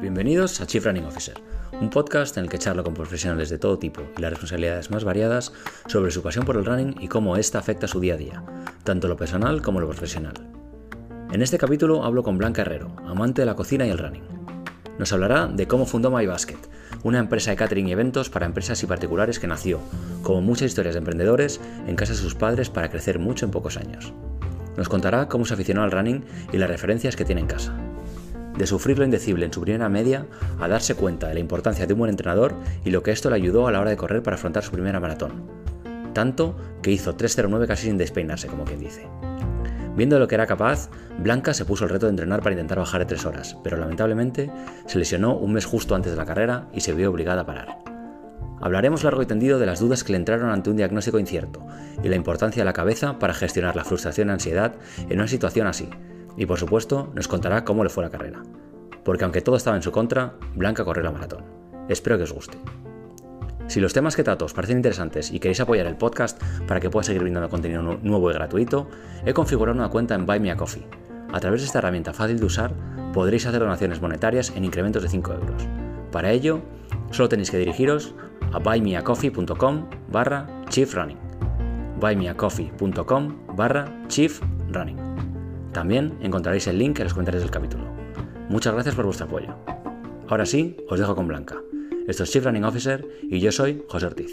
Bienvenidos a Chief Running Officer, un podcast en el que charlo con profesionales de todo tipo y las responsabilidades más variadas sobre su pasión por el running y cómo ésta afecta su día a día, tanto lo personal como lo profesional. En este capítulo hablo con Blanca Herrero, amante de la cocina y el running. Nos hablará de cómo fundó MyBasket, una empresa de catering y eventos para empresas y particulares que nació, como muchas historias de emprendedores, en casa de sus padres para crecer mucho en pocos años. Nos contará cómo se aficionó al running y las referencias que tiene en casa de sufrir lo indecible en su primera media a darse cuenta de la importancia de un buen entrenador y lo que esto le ayudó a la hora de correr para afrontar su primera maratón. Tanto que hizo 3.09 casi sin despeinarse, como quien dice. Viendo lo que era capaz, Blanca se puso el reto de entrenar para intentar bajar de 3 horas, pero lamentablemente se lesionó un mes justo antes de la carrera y se vio obligada a parar. Hablaremos largo y tendido de las dudas que le entraron ante un diagnóstico incierto y la importancia de la cabeza para gestionar la frustración y ansiedad en una situación así, y por supuesto, nos contará cómo le fue la carrera. Porque aunque todo estaba en su contra, Blanca corrió la maratón. Espero que os guste. Si los temas que trato os parecen interesantes y queréis apoyar el podcast para que pueda seguir brindando contenido nuevo y gratuito, he configurado una cuenta en Buy Me a Coffee. A través de esta herramienta fácil de usar, podréis hacer donaciones monetarias en incrementos de 5 euros. Para ello, solo tenéis que dirigiros a buymeacoffee.com barra chiefrunning. buymeacoffee.com barra chiefrunning. También encontraréis el link en los comentarios del capítulo. Muchas gracias por vuestro apoyo. Ahora sí, os dejo con Blanca. Esto es Chief Running Officer y yo soy José Ortiz.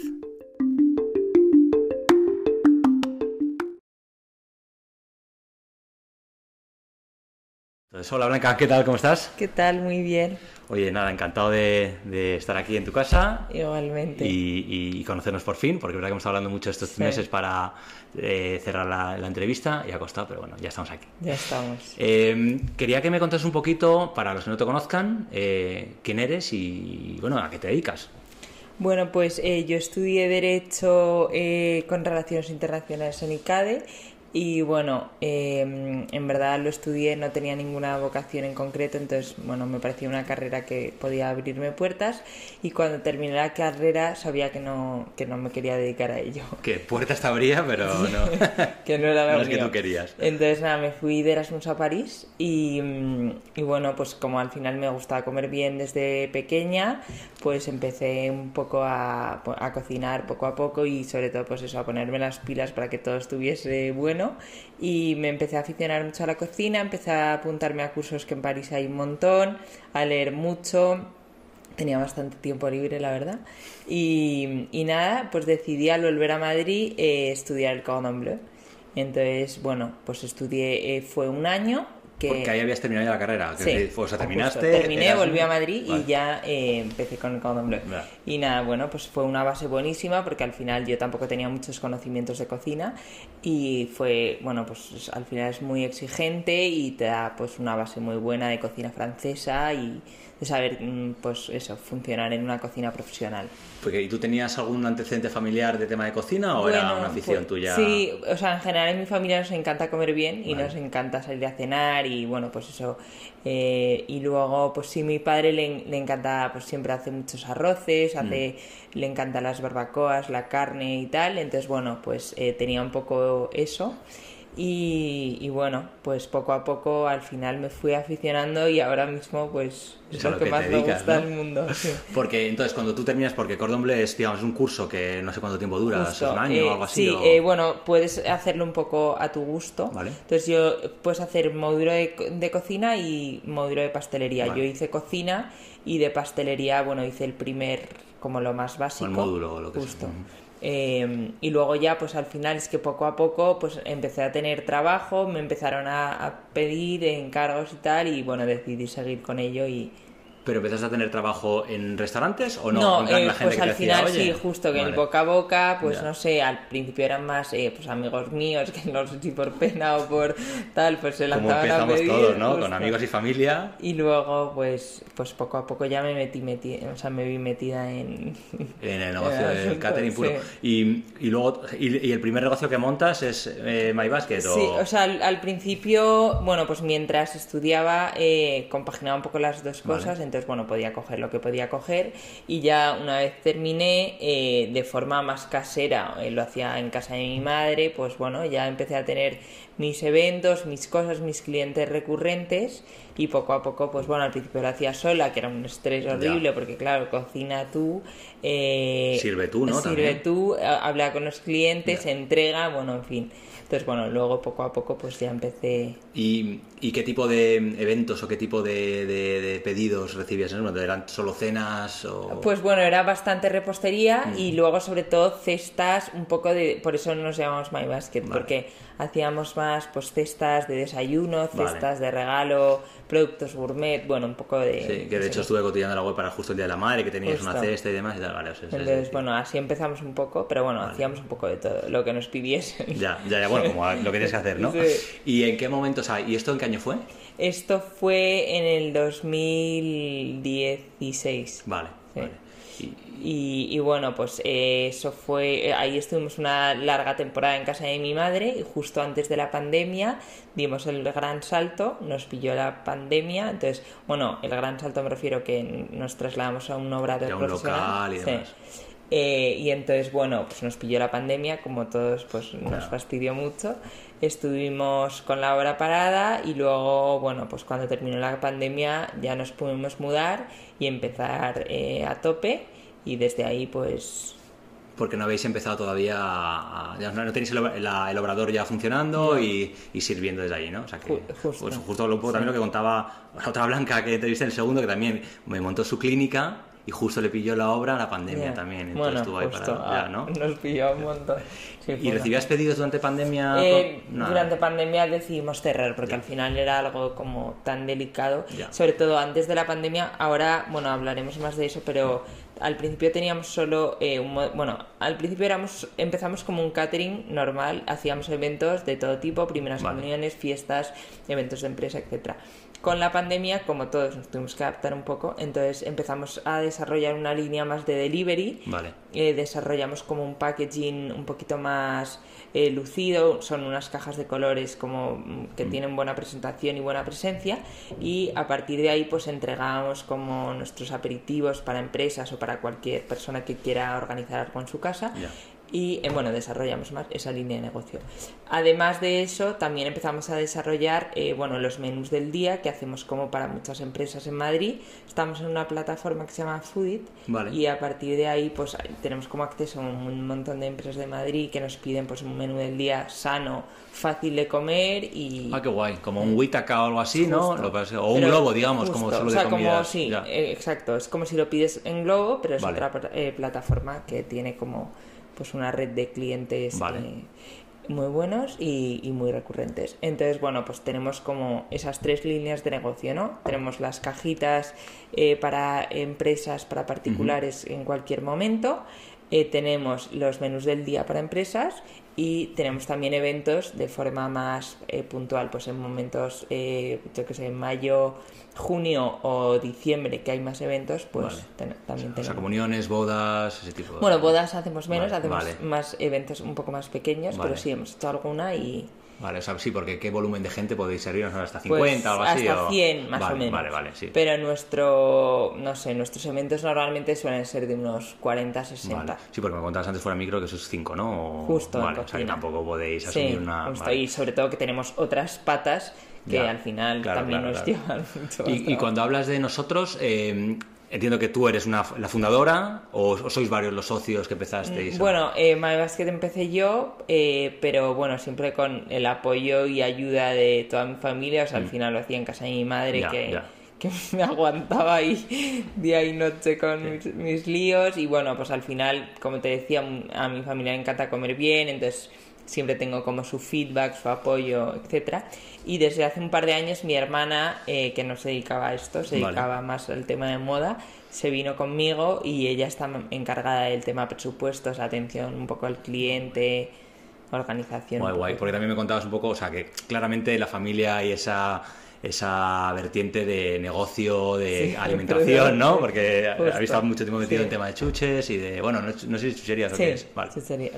hola Blanca, ¿qué tal? ¿Cómo estás? ¿Qué tal? Muy bien. Oye, nada, encantado de, estar aquí en tu casa. Igualmente. Y, conocernos por fin, porque es verdad que hemos estado hablando mucho estos meses para eh, cerrar la, entrevista y ha costado, pero bueno, ya estamos aquí. Ya estamos. Em, quería que me contases un poquito, para los que no te conozcan, eh, quién eres y, bueno, a qué te dedicas. Bueno, pues eh, yo estudié Derecho con Relaciones Internacionales en ICADE y bueno, em, en verdad lo estudié, no tenía ninguna vocación en concreto, entonces bueno, me parecía una carrera que podía abrirme puertas y cuando terminé la carrera sabía que no, que no me quería dedicar a ello. Que puertas te abría, pero no. que no era lo que tú querías. Entonces nada, me fui de Erasmus a París y, y bueno, pues como al final me gustaba comer bien desde pequeña, pues empecé un poco a, a cocinar poco a poco y sobre todo pues eso, a ponerme las pilas para que todo estuviese bueno y me empecé a aficionar mucho a la cocina, empecé a apuntarme a cursos que en París hay un montón, a leer mucho, tenía bastante tiempo libre, la verdad. Y, nada, pues decidí al volver a Madrid eh, estudiar el Cordon Bleu. Entonces, bueno, pues estudié, eh, fue un año porque ahí habías terminado ya la carrera. Sí, o sea, terminaste. Terminé, volví a Madrid y ya eh, empecé con el Cordon Bleu. Y nada, bueno, pues fue una base buenísima porque al final yo tampoco tenía muchos conocimientos de cocina y fue, bueno, pues al final es muy exigente y te da pues una base muy buena de cocina francesa y de saber, mm, pues eso, funcionar en una cocina profesional. Porque, ¿Y tú tenías algún antecedente familiar de tema de cocina o era una afición pues, tuya? Sí, o sea, en general en mi familia nos encanta comer bien y nos encanta salir a cenar y bueno, pues eso. Eh, y luego, pues sí, mi padre le, le, encanta, pues siempre hace muchos arroces, mm. hace, le encantan las barbacoas, la carne y tal. Entonces, bueno, pues eh, tenía un poco eso. Y, bueno, pues poco a poco al final me fui aficionando y ahora mismo pues es lo, que, más me gusta del mundo. Porque entonces cuando tú terminas, porque Cordon Bleu es digamos un curso que no sé cuánto tiempo dura, ¿es un año o algo así? Sí, eh, bueno, puedes hacerlo un poco a tu gusto. Entonces yo puedes hacer módulo de, cocina y módulo de pastelería. Yo hice cocina y de pastelería, bueno, hice el primer como lo más básico. El módulo, lo que justo. Em, y luego ya, pues al final es que poco a poco, pues empecé a tener trabajo, me empezaron a, a pedir encargos y tal, y bueno, decidí seguir con ello y, ¿Pero empezaste a tener trabajo en restaurantes o no? No, eh, pues al final sí, justo que en boca a boca, pues no sé, al principio eran más eh, pues amigos míos, que no sé si por pena o por tal, pues se lanzaban Como empezamos todos, ¿no? Con amigos y familia. Y luego, pues, pues poco a poco ya me metí, metí o sea, me vi metida en... En el negocio del catering puro. Y, y, luego, y, el primer negocio que montas es eh, MyBasket? ¿o? Sí, o sea, al, principio, bueno, pues mientras estudiaba, eh, compaginaba un poco las dos cosas, entonces bueno, podía coger lo que podía coger y ya una vez terminé, eh, de forma más casera, eh, lo hacía en casa de mi madre, pues bueno, ya empecé a tener mis eventos, mis cosas, mis clientes recurrentes y poco a poco, pues bueno, al principio lo hacía sola, que era un estrés horrible, porque claro, cocina tú, eh, sirve tú, ¿no? Sirve tú, habla con los clientes, entrega, bueno, en fin. Entonces, bueno, luego poco a poco pues ya empecé... ¿Y, y qué tipo de eventos o qué tipo de, de, pedidos recibías? ¿Eran solo cenas? O... Pues bueno, era bastante repostería y luego sobre todo cestas, un poco de... Por eso nos llamamos My Basket, porque hacíamos más pues cestas de desayuno, cestas de regalo, productos gourmet, bueno, un poco de... Sí, que de hecho estuve cotillando la web para justo el Día de la Madre, que tenías una cesta y demás y tal, vale. Entonces, bueno, así empezamos un poco, pero bueno, hacíamos un poco de todo, lo que nos pidiesen. Ya, ya, ya, bueno, como lo que tienes que hacer, ¿no? Sí. ¿Y en qué momento, o sea, ¿y esto en qué año fue? Esto fue en el 2016. Vale, vale. Y, bueno, pues eh, eso fue, eh, ahí estuvimos una larga temporada en casa de mi madre y justo antes de la pandemia dimos el gran salto, nos pilló la pandemia, entonces, bueno, el gran salto me refiero que nos trasladamos a un obrador un local y demás. Eh, y entonces, bueno, pues nos pilló la pandemia, como todos, pues nos fastidió mucho. Estuvimos con la obra parada y luego, bueno, pues cuando terminó la pandemia ya nos pudimos mudar y empezar a tope. Y desde ahí pues porque no habéis empezado todavía a, ya no tenéis el, obrador ya funcionando y, sirviendo desde ahí, ¿no? O sea que justo, pues, justo lo, también lo que contaba la otra blanca que te viste en el segundo que también me montó su clínica y justo le pilló la obra a la pandemia también, entonces bueno, estuvo ahí para ya, ¿no? Nos pilló un montón. ¿Y recibías pedidos durante pandemia? Eh, durante pandemia decidimos cerrar porque al final era algo como tan delicado, sobre todo antes de la pandemia. Ahora, bueno, hablaremos más de eso, pero al principio teníamos solo eh, un, bueno al principio éramos empezamos como un catering normal hacíamos eventos de todo tipo primeras reuniones fiestas eventos de empresa etcétera con la pandemia como todos nos tuvimos que adaptar un poco entonces empezamos a desarrollar una línea más de delivery vale. Eh, desarrollamos como un packaging un poquito más eh, lucido, son unas cajas de colores como mm, que mm. tienen buena presentación y buena presencia y a partir de ahí pues entregamos como nuestros aperitivos para empresas o para cualquier persona que quiera organizar algo en su casa y eh, bueno, desarrollamos más esa línea de negocio. Además de eso, también empezamos a desarrollar eh, bueno, los menús del día que hacemos como para muchas empresas en Madrid. Estamos en una plataforma que se llama Foodit y a partir de ahí pues tenemos como acceso a un montón de empresas de Madrid que nos piden pues un menú del día sano, fácil de comer y... Ah, qué guay, como un Witaka o algo así, ¿no? o un globo, digamos, como solo o sea, como, sí, eh, exacto, es como si lo pides en globo, pero es otra plataforma que tiene como pues una red de clientes eh, muy buenos y, muy recurrentes. Entonces, bueno, pues tenemos como esas tres líneas de negocio, ¿no? Tenemos las cajitas eh, para empresas, para particulares en cualquier momento. Eh, tenemos los menús del día para empresas y tenemos también eventos de forma más puntual, pues en momentos, yo que sé, en mayo, junio o diciembre que hay más eventos, pues también tenemos. O sea, comuniones, bodas, ese tipo de... Bueno, bodas hacemos menos, hacemos más eventos un poco más pequeños, pero sí, hemos hecho alguna y... Vale, o sea, sí, porque ¿qué volumen de gente podéis servir? ¿Hasta 50 pues o algo así? Hasta 100, más o menos. Vale, vale, sí. Pero nuestro, no sé, nuestros eventos normalmente suelen ser de unos 40, 60. Sí, porque me contabas antes fuera micro que eso es 5, ¿no? Justo. Vale, o sea, que tampoco podéis asumir una... Justo, y sobre todo que tenemos otras patas que al final también nos llevan mucho. Y, y, cuando hablas de nosotros, eh, entiendo que tú eres una, la fundadora o, sois varios los socios que empezasteis. Bueno, eh, MyBasket empecé yo, eh, pero bueno, siempre con el apoyo y ayuda de toda mi familia. O sea, al mm. final lo hacía en casa de mi madre que, que me aguantaba ahí día y noche con mis, mis líos. Y bueno, pues al final, como te decía, a mi familia le encanta comer bien, entonces siempre tengo como su feedback, su apoyo, etcétera. Y desde hace un par de años mi hermana, eh, que no se dedicaba a esto, se dedicaba más al tema de moda, se vino conmigo y ella está encargada del tema presupuestos, atención un poco al cliente, organización. Guay, guay, porque también me contabas un poco, o sea, que claramente la familia y esa esa vertiente de negocio, de alimentación, ¿no? Porque habéis estado mucho tiempo metido en tema de chuches y de, bueno, no, no sé si chucherías o qué es. Vale. Chuchería,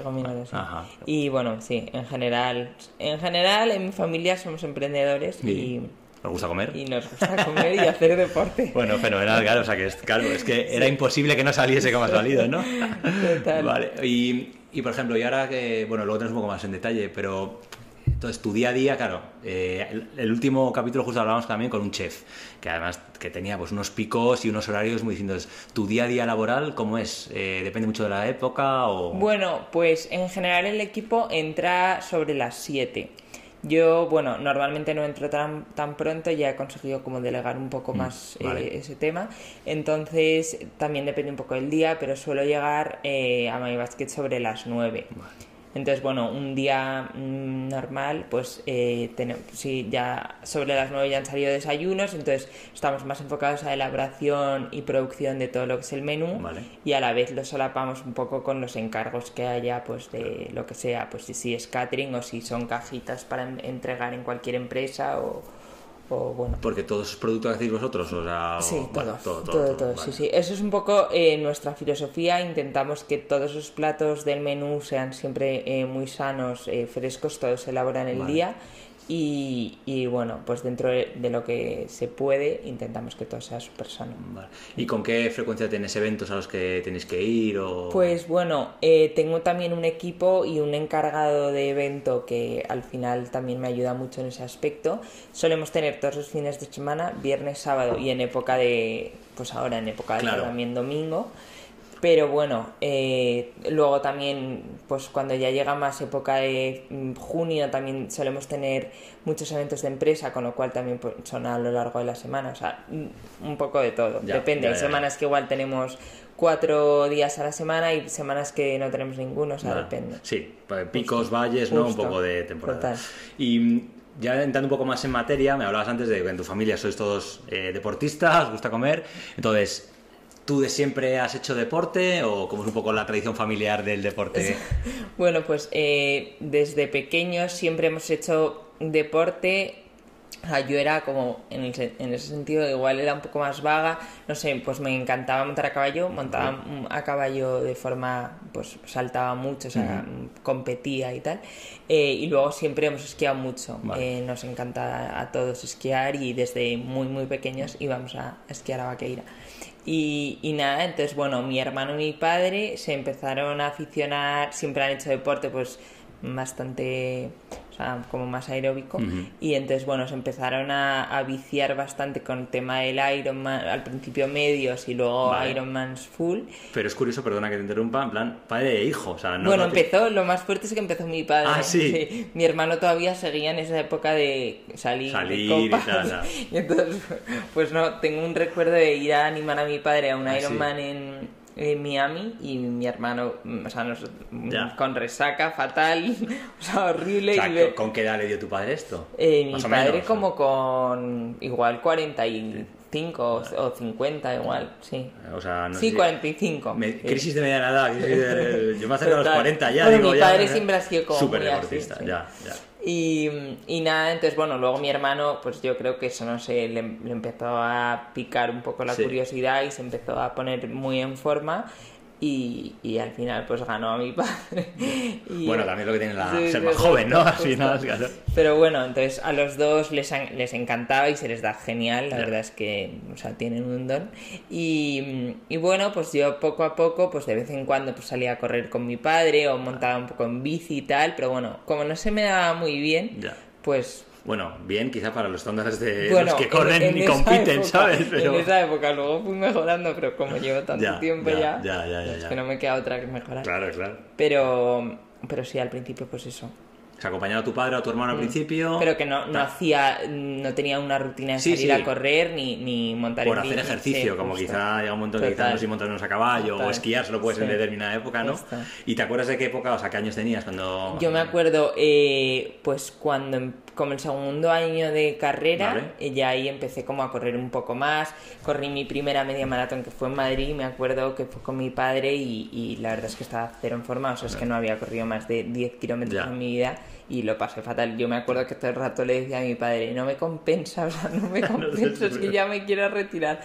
Y bueno, sí, en general, en general en mi familia somos emprendedores y, nos gusta comer. Y nos gusta comer y hacer deporte. Bueno, fenomenal, claro. O sea, que es, claro, es que era imposible que no saliese como ha salido, ¿no? Total. Vale. Y, y, por ejemplo, y ahora que, bueno, luego tenemos un poco más en detalle, pero Entonces, tu día a día, claro, eh, el, el último capítulo justo hablábamos también con un chef, que además que tenía pues unos picos y unos horarios muy distintos. ¿Tu día a día laboral cómo es? Eh, ¿Depende mucho de la época o...? Bueno, pues en general el equipo entra sobre las 7. Yo, bueno, normalmente no entro tan, tan pronto, ya he conseguido como delegar un poco más eh, vale. ese tema. Entonces, también depende un poco del día, pero suelo llegar eh, a My Basket sobre las 9. Entonces, bueno, un día mm, normal, pues eh, tenemos, sí, ya sobre las 9 ya han salido desayunos, entonces estamos más enfocados a elaboración y producción de todo lo que es el menú Vale. y a la vez lo solapamos un poco con los encargos que haya, pues de lo que sea, pues si, es catering o si son cajitas para en- entregar en cualquier empresa o, o bueno. Porque todos esos productos que hacéis vosotros, o sea... Sí, o- vale, todo, todo, todo, todo, vale. sí, sí. Eso es un poco eh, nuestra filosofía. Intentamos que todos los platos del menú sean siempre eh, muy sanos, eh, frescos, todos se elaboran el Vale. día. Y, y bueno, pues dentro de, lo que se puede, intentamos que todo sea súper sano. Vale. ¿Y con qué frecuencia tenéis eventos a los que tenéis que ir? O... Pues bueno, eh, tengo también un equipo y un encargado de evento que al final también me ayuda mucho en ese aspecto. Solemos tener todos los fines de semana, viernes, sábado y en época de, pues ahora en época de Claro. también domingo. Pero bueno, eh, luego también, pues cuando ya llega más época de mm, junio, también solemos tener muchos eventos de empresa, con lo cual también pues, son a lo largo de la semana. O sea, mm, un poco de todo. Ya, Depende, ya, hay ya, semanas que igual tenemos cuatro días a la semana y semanas que no tenemos ninguno, o sea, depende. Sí, pa- picos, valles, ¿no? Un poco de temporada. Total. Y mm, ya entrando un poco más en materia, me hablabas antes de que en tu familia sois todos eh, deportistas, os gusta comer. Entonces, ¿tú de siempre has hecho deporte o cómo es un poco la tradición familiar del deporte? Bueno, pues eh, desde pequeños siempre hemos hecho deporte. Yo era como, en, el se- en ese sentido, igual era un poco más vaga. No sé, pues me encantaba montar a caballo. Montaba a caballo de forma, pues saltaba mucho, o sea, mm, competía y tal. Eh, y luego siempre hemos esquiado mucho. Vale. Eh, nos encanta a todos esquiar y desde muy, muy pequeños íbamos a esquiar a Vaqueira. Y, y nada, entonces, bueno, mi hermano y mi padre se empezaron a aficionar, siempre han hecho deporte, pues bastante, sea, como más aeróbico. Y entonces, bueno, se empezaron a, a viciar bastante con el tema del Ironman, al principio medios y luego Vale. Ironmans full. Pero es curioso, perdona que te interrumpa, en plan, padre e hijo, o sea, no... bueno, empezó, lo más fuerte es que empezó mi padre. Ah, ¿sí? Mi hermano todavía seguía en esa época de salir, Salir de y tal, tal. Y entonces, pues no, tengo un recuerdo de ir a animar a mi padre a un Ah, sí. Ironman en, en Miami y mi hermano, mm, o sea, nos- Ya. con resaca fatal, o sea, horrible. O sea, y ¿con qué edad le dio tu padre esto? eh, mi padre menos, como con igual 45 o, o 50 igual, sí. O sea, no sí, sé- 45. Me- sí. crisis de mediana edad, de- yo me acerco a los Total. 40 ya. Bueno, digo, mi padre ya. siempre ha sido como Súper muy así, deportista, sí. ya, ya. Y, y nada, entonces bueno, luego mi hermano, pues yo creo que eso, no sé, le, le empezó a picar un poco la Sí. curiosidad y se empezó a poner muy en forma y, y al final pues ganó a mi padre. Y- Bueno, también lo que tiene la, Sí, ser más joven, ¿no? Justo. final, claro. Pero bueno, entonces a los dos les, les encantaba y se les da genial, la Ya. verdad es que, o sea, tienen un don. Y, y bueno, pues yo poco a poco, pues de vez en cuando pues salía a correr con mi padre o montaba un poco en bici y tal, pero bueno, como no se me daba muy bien, Ya. pues Bueno, bien, quizá para los estándares de bueno, los que en- corren en y compiten, época- ¿sabes? Pero... En esa época luego fui mejorando, pero como llevo tanto Ya, tiempo ya, ya, ya, ya, es que no me queda otra que mejorar. Claro, claro. Pero, pero sí, al principio pues eso. O sea, acompañado a tu padre o a tu hermano al principio. Mm. Pero que no, no hacía, no tenía una rutina de Sí, salir sí. a correr ni, ni montar Por en hacer bici. ejercicio, Sí, como justo. quizá llega un momento que quizás no sé montarnos a caballo o Total. esquiar, solo puedes en determinada época, ¿no? Justo. ¿Y te acuerdas de qué época, o sea, qué años tenías cuando...? Yo me acuerdo, eh, pues cuando, em- como el segundo año de carrera, Vale. eh, ya ahí empecé como a correr un poco más. Corrí mi primera media maratón que fue en Madrid, me acuerdo que fue con mi padre y, y la verdad es que estaba cero en forma, o sea, es que no había corrido más de 10 kilómetros en mi vida y lo pasé fatal. Yo me acuerdo que todo el rato le decía a mi padre, no me compensa, o sea, no me compensa, es que ya me quiero retirar.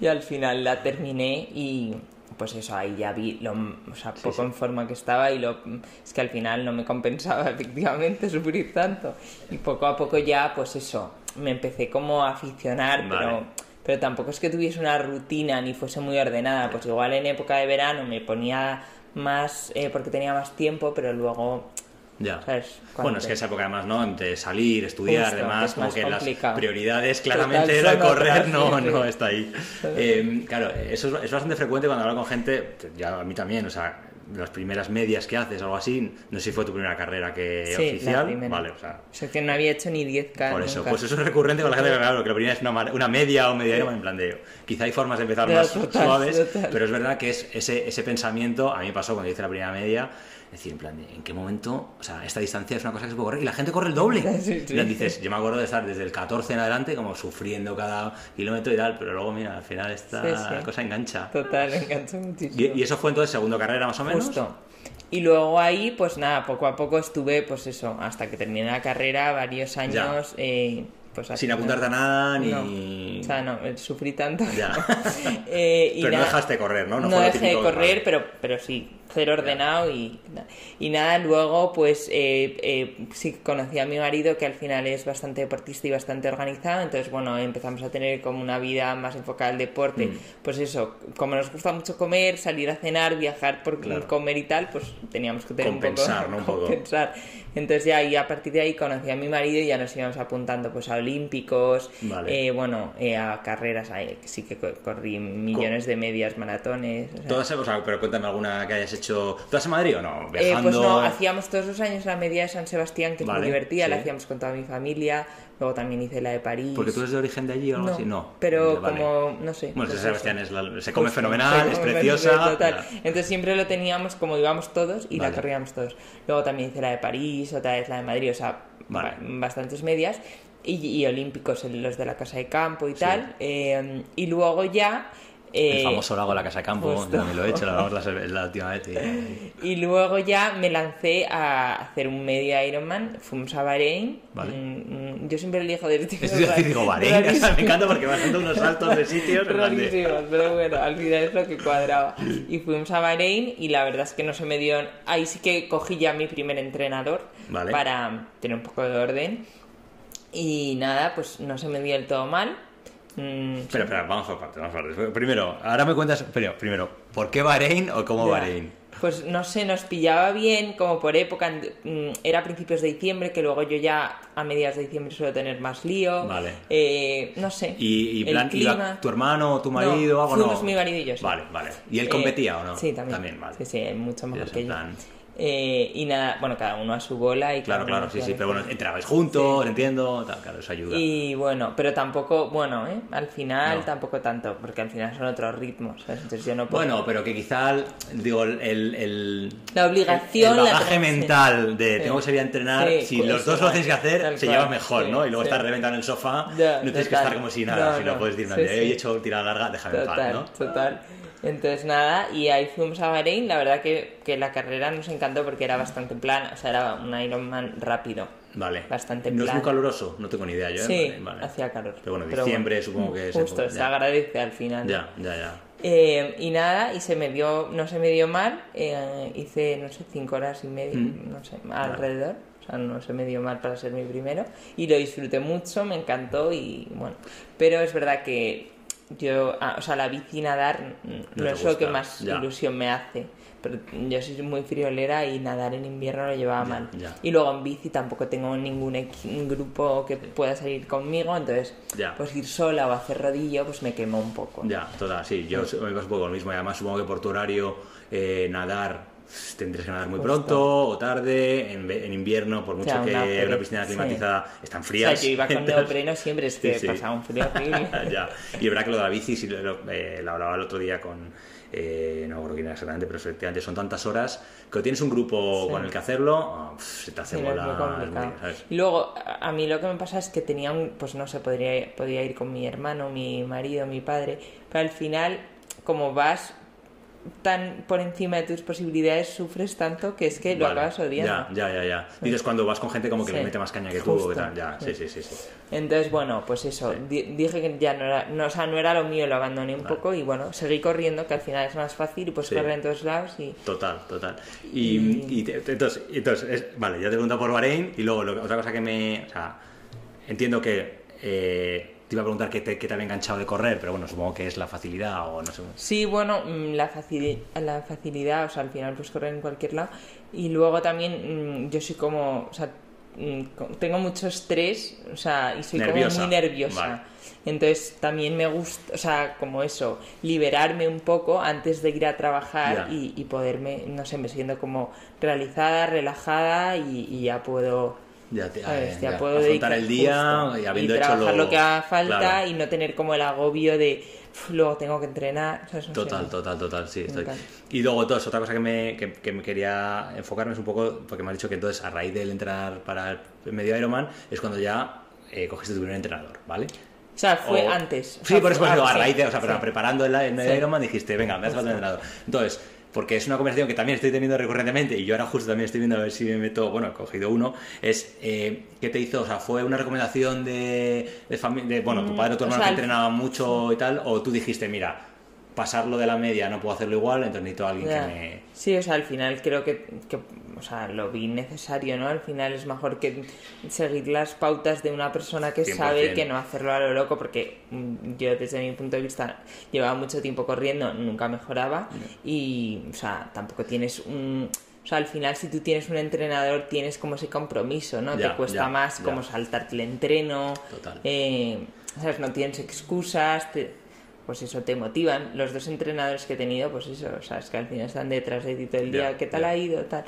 Y al final la terminé y pues eso, ahí ya vi lo, o sea, poco sí. en forma que estaba y lo, es que al final no me compensaba efectivamente sufrir tanto. Y poco a poco ya, pues eso, me empecé como a aficionar, Vale. pero, pero tampoco es que tuviese una rutina ni fuese muy ordenada. Pues igual en época de verano me ponía más eh, porque tenía más tiempo, pero luego Ya. ¿sabes? Bueno, es que esa época además, ¿no? De salir, estudiar, Justo, demás, es como que las complicado. prioridades claramente era correr, no, sí, sí. no está ahí. Eh, claro, eso es, es bastante frecuente cuando hablo con gente, ya a mí también, o sea, las primeras medias que haces algo así, no sé si fue tu primera carrera que Sí, la oficial, primera. vale, o sea, O sea, que no había hecho ni 10K por eso, nunca. pues eso es recurrente con la gente, claro, que la primera es una, una media o media Ironman, en plan de, quizá hay formas de empezar más total, suaves, total. pero es verdad que es ese, ese pensamiento, a mí me pasó cuando hice la primera media, decir, en plan, ¿en qué momento, o sea, esta distancia es una cosa que se puede correr y la gente corre el doble? Sí, sí. Plan, dices, yo me acuerdo de estar desde el 14 en adelante como sufriendo cada kilómetro y tal, pero luego, mira, al final esta Sí, cosa engancha. Total, me enganchó muchísimo. Y, y eso fue entonces segunda carrera más o menos. Justo. Y luego ahí, pues nada, poco a poco estuve, pues eso, hasta que terminé la carrera, varios años, eh, pues Sin apuntarte a nada ni... No. O sea, no, eh, sufrí tanto. Ya. Eh, y Pero no dejaste correr, ¿no? No, fue lo dejé de correr, pero, pero sí, cero ordenado y, y nada, luego pues eh, eh, sí conocí a mi marido que al final es bastante deportista y bastante organizado, entonces bueno, empezamos a tener como una vida más enfocada al deporte, Mm. pues eso, como nos gusta mucho comer, salir a cenar, viajar por Claro. comer y tal, pues teníamos que tener Compensar, un ¿no? poco... Poco. compensar. Entonces ya y a partir de ahí conocí a mi marido y ya nos íbamos apuntando pues a olímpicos, Vale. eh, bueno, eh, a carreras, sí que co- corrí millones de medias, maratones. o sea. Todas, o sea, pero cuéntame alguna que hayas hecho. ¿Todas en Madrid o no? Eh, Viajando. pues no, hacíamos todos los años la media de San Sebastián, que es Vale, muy divertida, la sí. hacíamos con toda mi familia, luego también hice la de París. Porque tú eres de origen de allí o algo no, así, no. pero Vale. como, no sé. Bueno, pues San Sebastián eso. es la- se come Justo, fenomenal, se es come preciosa. total. ya. Entonces siempre lo teníamos como íbamos todos y Vale. la corríamos todos. Luego también hice la de París, otra vez la de Madrid, o sea, bastantes medias. Y, y olímpicos, los de la casa de campo y Sí. tal. eh, y luego ya... El eh, famoso lago de la Casa de Campo, justo. lo he hecho, lo hablamos la, la última vez. y- Y luego ya me lancé a hacer un medio Ironman. Fuimos a Bahrein. Vale. Mm, mm, yo siempre elijo destinos Es decir, digo, Bahrein, me encanta porque vas dando unos saltos de sitios. de- Rarísimos, pero bueno, al final es lo que cuadraba. Y fuimos a Bahrein y la verdad es que no se me dio... Ahí sí que cogí ya mi primer entrenador Vale. para tener un poco de orden. Y nada, pues no se me dio del todo mal. Mm, espera, vamos por partes, vamos por partes. Primero, ahora me cuentas, pero primero, ¿por qué Bahrein o cómo Ya. Bahrein? Pues no sé, nos pillaba bien, como por época, mm, era a principios de diciembre, que luego yo ya a mediados de diciembre suelo tener más lío. Vale. Eh, no sé. ¿Y, plan, clima. tu hermano o tu No, marido o algo no? fuimos mi marido y yo, sí. Vale, vale. ¿Y él Eh, competía o no? Sí, también. También, vale. Sí, sí, mucho mejor que yo. Eh, y nada, bueno, cada uno a su bola y Claro, claro, sí, sí, pero bueno, entrabais juntos, Sí. entiendo, tal, claro, eso ayuda. Y bueno, pero tampoco, bueno, ¿eh? al final No. tampoco tanto, porque al final son otros ritmos, ¿sabes? Entonces yo no puedo... Bueno, pero que quizá, digo, el, el, el- La obligación, el la bagaje mental de tengo que salir a entrenar, Sí, si los dos lo tienes que hacer, tal se cual, lleva mejor, sí, ¿no? Y luego estar reventado en el sofá, Ya, no tienes que estar como si nada, No, si no, no. puedes decir, he hecho tirada larga, déjame en paz, ¿no? total. Entonces nada, y ahí fuimos a Bahrein, la verdad que, que la carrera nos encantó porque era bastante plana, o sea, era un Ironman rápido. Vale. Bastante ¿No es muy caluroso? No tengo ni idea yo. ¿eh? Sí, Vale, vale. hacía calor. Pero bueno, Pero diciembre bueno, supongo que es... Justo, época- se ya. agradece al final. Ya, ya, ya. Eh, y nada, y se me dio, no se me dio mal, eh, hice, no sé, cinco horas y media, Mm. no sé, alrededor, o sea, no se me dio mal para ser mi primero, y lo disfruté mucho, me encantó, y bueno, pero es verdad que yo, ah, o sea, la bici nadar No no, es lo que más ya. ilusión me hace. Pero yo soy muy friolera y nadar en invierno lo llevaba Ya, mal. ya. Y luego en bici tampoco tengo ningún grupo que pueda salir conmigo, entonces Ya. pues ir sola o hacer rodillo pues me quemó un poco. Ya, total, sí, yo me pasa un poco lo mismo y además supongo que por tu horario eh, nadar tendrías que nadar muy Justo. pronto o tarde, en, en invierno, por mucho sea, que una piscina sí. climatizada están O sea, frías. yo iba con entonces- neopreno siempre, es que Sí, sí. pasaba un frío horrible. ya. Y es verdad que lo de la bici, sí, lo, eh, lo hablaba el otro día con, eh, no acuerdo quién era exactamente, pero efectivamente son tantas horas que tienes un grupo Sí. con el que hacerlo, pf, se te hace Sí, bola. muy muy- ¿sabes? Y luego, a a mí lo que me pasa es que tenía un, pues no sé, podría, podía ir con mi hermano, mi marido, mi padre, pero al final, como vas tan por encima de tus posibilidades, sufres tanto que es que lo Vale. acabas odiando. Ya, ya, ya, ya. Dices cuando vas con gente como que Sí. le mete más caña que tú Justo. que tal. Ya, sí, Sí. sí, sí. Entonces, bueno, pues eso, Sí. dije que ya no era, no, o sea, no era lo mío, lo abandoné un Vale. poco y bueno, seguí corriendo, que al final es más fácil y pues correr en todos lados y... Total, total. Y, y te- entonces, entonces es- vale, ya te he preguntado por Bahrein y luego lo- otra cosa que me... O sea, entiendo que eh, te iba a preguntar qué te, qué te había enganchado de correr, pero bueno, supongo que es la facilidad o no sé. Sí, bueno, mm, la, facili- la facilidad, o sea, al final pues correr en cualquier lado. Y luego también mm, yo soy como, o sea, mm, tengo mucho estrés, o sea, y soy Nerviosa. como muy nerviosa. Vale. Entonces también me gusta, o sea, como eso, liberarme un poco antes de ir a trabajar y, y poderme, no sé, me siento como realizada, relajada y, y ya puedo... Ya, te, ¿sabes? eh, ya ya, puedo afrontar dedicar- el día justo, y habiendo hecho trabajar lo, lo que haga falta Claro. y no tener como el agobio de "Uf, luego tengo que entrenar. ¿sabes? No sé. Total, total, total, sí. estoy. Y luego, entonces, otra cosa que me, que, que me quería enfocarme es un poco, porque me has dicho que entonces, a raíz del entrenar para el medio Ironman, es cuando ya eh, cogiste tu primer entrenador, ¿vale? O sea, fue O- antes. O Sí, sea, por eso, fue- ah, a sí, raíz de, o sea, sí. preparando el, el medio Sí. Ironman dijiste, venga, me hace falta un entrenador. Entonces, porque es una conversación que también estoy teniendo recurrentemente y yo ahora justo también estoy viendo a ver si me meto, bueno, he cogido uno, es, eh, ¿qué te hizo? O sea, ¿fue una recomendación de, de, bueno, tu padre o tu Mm, o hermano sea, que entrenaba mucho y tal? ¿O tú dijiste, mira, pasarlo de la media no puedo hacerlo igual, entonces necesito a alguien que me... Sí, o sea, al final creo que, que, o sea, lo vi necesario, ¿no? Al final es mejor que seguir las pautas de una persona que 100%. sabe que no hacerlo a lo loco, porque mm, yo desde mi punto de vista llevaba mucho tiempo corriendo, nunca mejoraba y, o sea, tampoco tienes un... O sea, al final si tú tienes un entrenador tienes como ese compromiso, ¿no? Ya, Te cuesta ya, más ya. como saltarte el entreno, Total. eh, ¿sabes? No tienes excusas, te- pues eso, te motivan. Los dos entrenadores que he tenido, pues eso, o sea, es que al final están detrás de ti todo el día, ¿qué tal ha ido? Tal.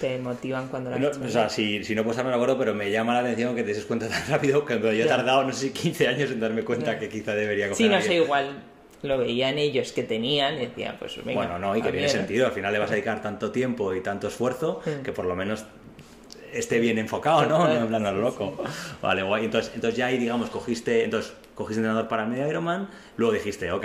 Te motivan cuando lo has No, o sea, si, si no puedo estarme de acuerdo, pero me llama la atención que te des cuenta tan rápido que cuando yo he tardado, no sé, 15 años en darme cuenta que quizá debería coger Sí, no sé, igual lo veían ellos que tenían y decían, pues venga. Bueno, no, y que tiene sentido. Al final le vas a dedicar tanto tiempo y tanto esfuerzo Mm. que por lo menos esté bien enfocado, ¿no? No en plan a lo loco. Vale, guay. Entonces, entonces ya ahí, digamos, cogiste, entonces, cogiste entrenador para medio Ironman, luego dijiste, ok,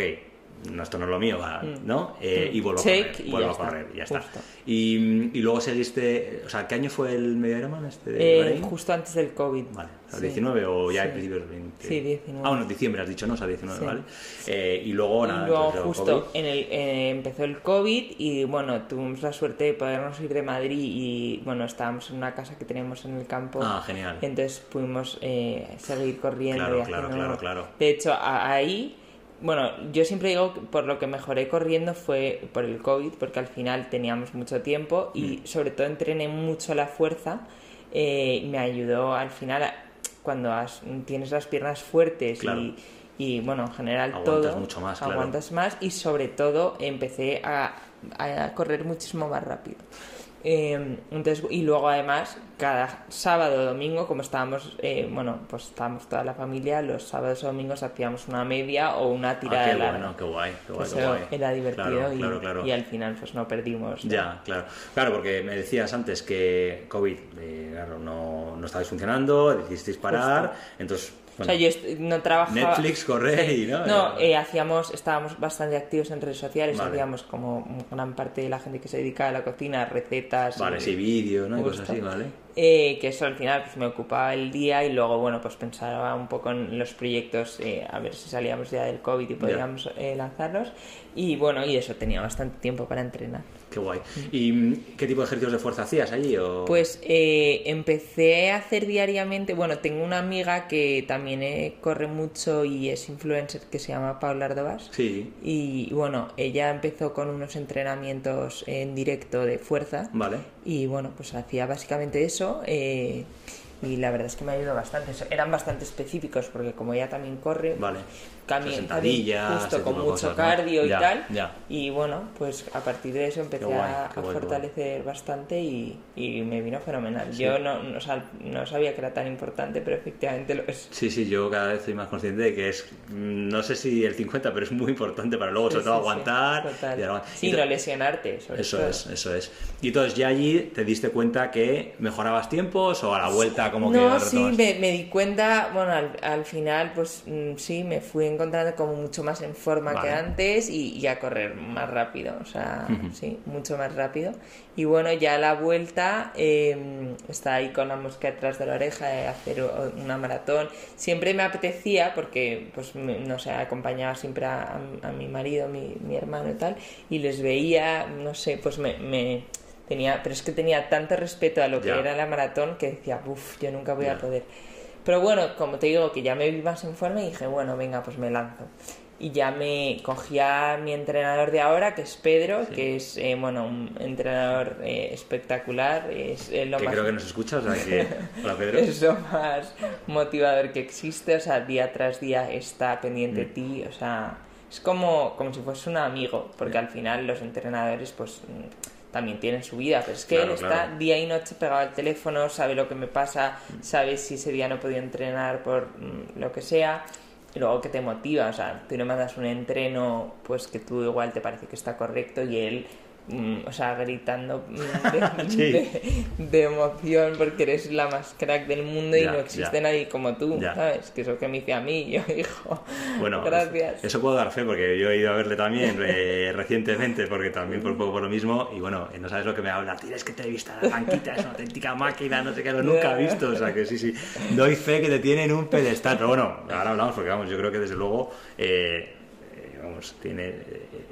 no, esto no es lo mío, va, Mm. ¿no? Eh, Mm. y vuelvo a correr, vuelvo a está. correr, y ya está. Y, y luego seguiste, o sea, ¿qué año fue el medio Ironman este de Eh, justo antes del COVID. Vale, o sea, Sí. 19 o ya Sí. en principio del 20. Sí, 19. Ah, bueno, diciembre has dicho, ¿no? O sea, 19, Sí. ¿vale? Eh, y luego, nada, y luego justo en el, eh, empezó el COVID y bueno, tuvimos la suerte de podernos ir de Madrid y bueno, estábamos en una casa que teníamos en el campo. Ah, genial. Entonces pudimos eh, seguir corriendo Claro, y claro, claro, claro. De hecho, ahí, bueno, yo siempre digo que por lo que mejoré corriendo fue por el COVID, porque al final teníamos mucho tiempo y Mm. sobre todo entrené mucho la fuerza. eh, me ayudó al final, a- cuando has- tienes las piernas fuertes Claro. y, y, bueno, en general Aguantas todo, mucho más, claro. aguantas más y sobre todo empecé a, a correr muchísimo más rápido. Eh, entonces, y luego además, cada sábado o domingo, como estábamos, eh, bueno, pues estábamos toda la familia, los sábados o domingos hacíamos una media o una Ah, tirada qué larga. bueno, qué guay, qué guay, qué guay. era divertido Claro, y, claro, claro. y al final pues no perdimos. ¿no? Ya, claro. Claro, porque me decías antes que COVID, eh, claro, no, no estabais funcionando, decidisteis parar, entonces, O bueno, sea, yo no trabajaba... Netflix, correr y, ¿no? No, Eh, eh, hacíamos, estábamos bastante activos en redes sociales, Vale. hacíamos como gran parte de la gente que se dedica a la cocina, recetas. Vale, y- sí, vídeo, ¿no? Y cosas así, ¿vale? Eh, que eso al final pues, me ocupaba el día y luego, bueno, pues pensaba un poco en los proyectos, eh, a ver si salíamos ya del COVID y podíamos eh, lanzarlos. Y bueno, y eso, tenía bastante tiempo para entrenar. Qué guay. ¿Y mm, qué tipo de ejercicios de fuerza hacías allí? O... Pues eh, empecé a hacer diariamente, bueno, tengo una amiga que también eh, corre mucho y es influencer que se llama Paula Ardovas. Sí, Y bueno, ella empezó con unos entrenamientos en directo de fuerza. vale. Y bueno, pues hacía básicamente eso. eh, y la verdad es que me ayudó bastante. Eran bastante específicos porque como ella también corre, Vale. Sentadillas, justo con mucho cosas, ¿no? cardio Ya, y tal. ya. Y bueno, pues a partir de eso empecé guay, a, a guay, fortalecer bastante y, y me vino fenomenal. Yo no, no, no sabía que era tan importante, pero efectivamente lo es. Sí, sí, yo cada vez soy más consciente de que es, mm, no sé si el 50, pero es muy importante para luego, sobre Sí, todo, sí, sí, aguantar. y Sí, no lesionarte, sobre Eso todo. es, eso es. Y entonces ya allí te diste cuenta que mejorabas tiempos o a la vuelta como que no, sí, me, me di cuenta, bueno, al, al final, pues mm, sí, me fui encontrando como mucho más en forma que Vale. antes y, y a correr más rápido, o sea, sí, mucho más rápido. Y bueno, ya a la vuelta eh, está ahí con la mosca detrás de la oreja de hacer o- una maratón. Siempre me apetecía, porque, pues, no sé, acompañaba siempre a, a mi marido, mi, mi hermano y tal, y les veía, no sé, pues me... me tenía, pero es que tenía tanto respeto a lo que Ya. era la maratón que decía, uff, yo nunca voy Ya. a poder. Pero bueno, como te digo, que ya me vi más en forma y dije, bueno, venga, pues me lanzo. y ya me cogía mi entrenador de ahora, que es Pedro, que es, eh, bueno, un entrenador eh, espectacular. Es eh, lo que más... creo que nos escucha, o sea que... Hola, Pedro. es lo más motivador que existe, o sea, día tras día está pendiente de Mm. ti, o sea, es como, como si fuese un amigo, porque al final los entrenadores, pues también tienen su vida, pero es que Claro, él está día y noche pegado al teléfono, sabe lo que me pasa, sabe si ese día no he podido entrenar por mm, lo que sea, y luego que te motiva, o sea, tú le mandas un entreno, pues que tú igual te parece que está correcto y él, o sea, gritando mm, de, Sí. de- de emoción porque eres la más crack del mundo y no existe ya. nadie como tú, Ya. ¿sabes? Que eso que me dice a mí, yo, hijo, Bueno, gracias. Eso puedo dar fe porque yo he ido a verle también eh, recientemente, porque también por poco por lo mismo. Y bueno, eh, no sabes lo que me habla. Tienes que te he visto la banquita, es una auténtica máquina, no sé qué, lo nunca he visto. O sea que sí, sí. Doy fe que te tiene en un pedestal. Pero bueno, ahora hablamos porque vamos, yo creo que desde luego. eh, Vamos, tiene,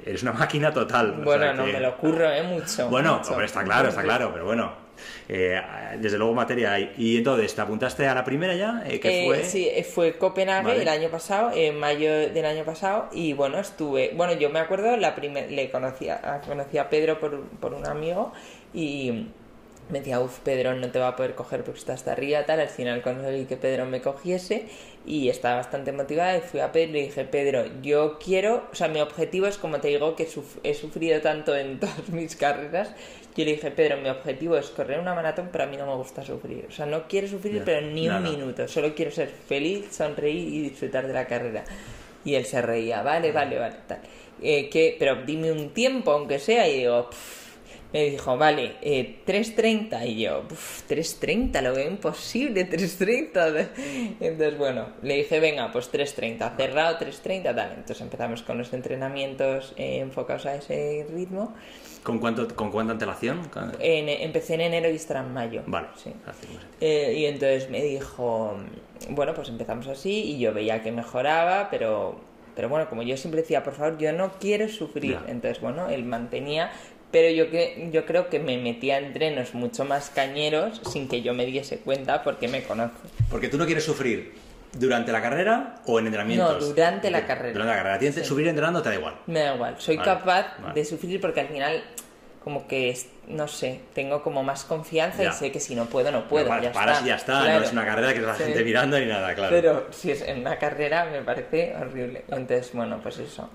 eres una máquina total. o Bueno, sea no que- me lo curro, ¿eh? Mucho. Bueno, mucho. hombre, está claro, está claro, pero bueno. eh, desde luego materia hay. Y entonces, ¿te apuntaste a la primera ya? Eh, que Eh, fue? Sí, eh, fue Copenhague Vale. el año pasado, en mayo del año pasado, y bueno, estuve, bueno, yo me acuerdo, la primer, le conocía, a- conocí a Pedro por, por un amigo y me decía, uff, Pedro no te va a poder coger porque está hasta arriba, tal, al final conseguí que Pedro me cogiese y estaba bastante motivada y fui a Pedro y le dije, Pedro, yo quiero, o sea, mi objetivo es, como te digo, que suf- he sufrido tanto en todas mis carreras, yo le dije, Pedro, mi objetivo es correr una maratón, pero a mí no me gusta sufrir. O sea, no quiero sufrir, pero ni No, un no. minuto. Solo quiero ser feliz, sonreír y disfrutar de la carrera. Y él se reía, vale, vale, vale, tal. Eh, que, pero dime un tiempo, aunque sea, y digo, "Pff". Me dijo, vale, eh, 3.30. Y yo, "Pff, 3.30, lo veo imposible, 3.30. Entonces, bueno, le dije, venga, pues 3.30, cerrado 3.30, tal. Entonces empezamos con los entrenamientos eh, enfocados a ese ritmo. ¿Con, cuánto, ¿Con cuánta antelación? En- empecé en enero y estará en mayo. Vale, Sí. Eh, y entonces me dijo, bueno, pues empezamos así y yo veía que mejoraba, pero, pero bueno, como yo siempre decía, por favor, yo no quiero sufrir. Entonces, bueno, él mantenía, pero yo, que, yo creo que me metía en entrenos mucho más cañeros sin que yo me diese cuenta porque me conoce. Porque tú no quieres sufrir durante la carrera o en entrenamientos. No, durante la carrera. Durante la carrera. Tienes sufrir entrenando te da igual. Me da igual, soy Vale, capaz vale. de sufrir porque al final... Como que, no sé, tengo como más confianza Ya. y sé que si no puedo, no puedo. Vale, ya paras está. y ya está. Claro. No es una carrera que la Sí. gente mirando ni nada, claro. Pero si es en una carrera me parece horrible. Entonces, bueno, pues eso.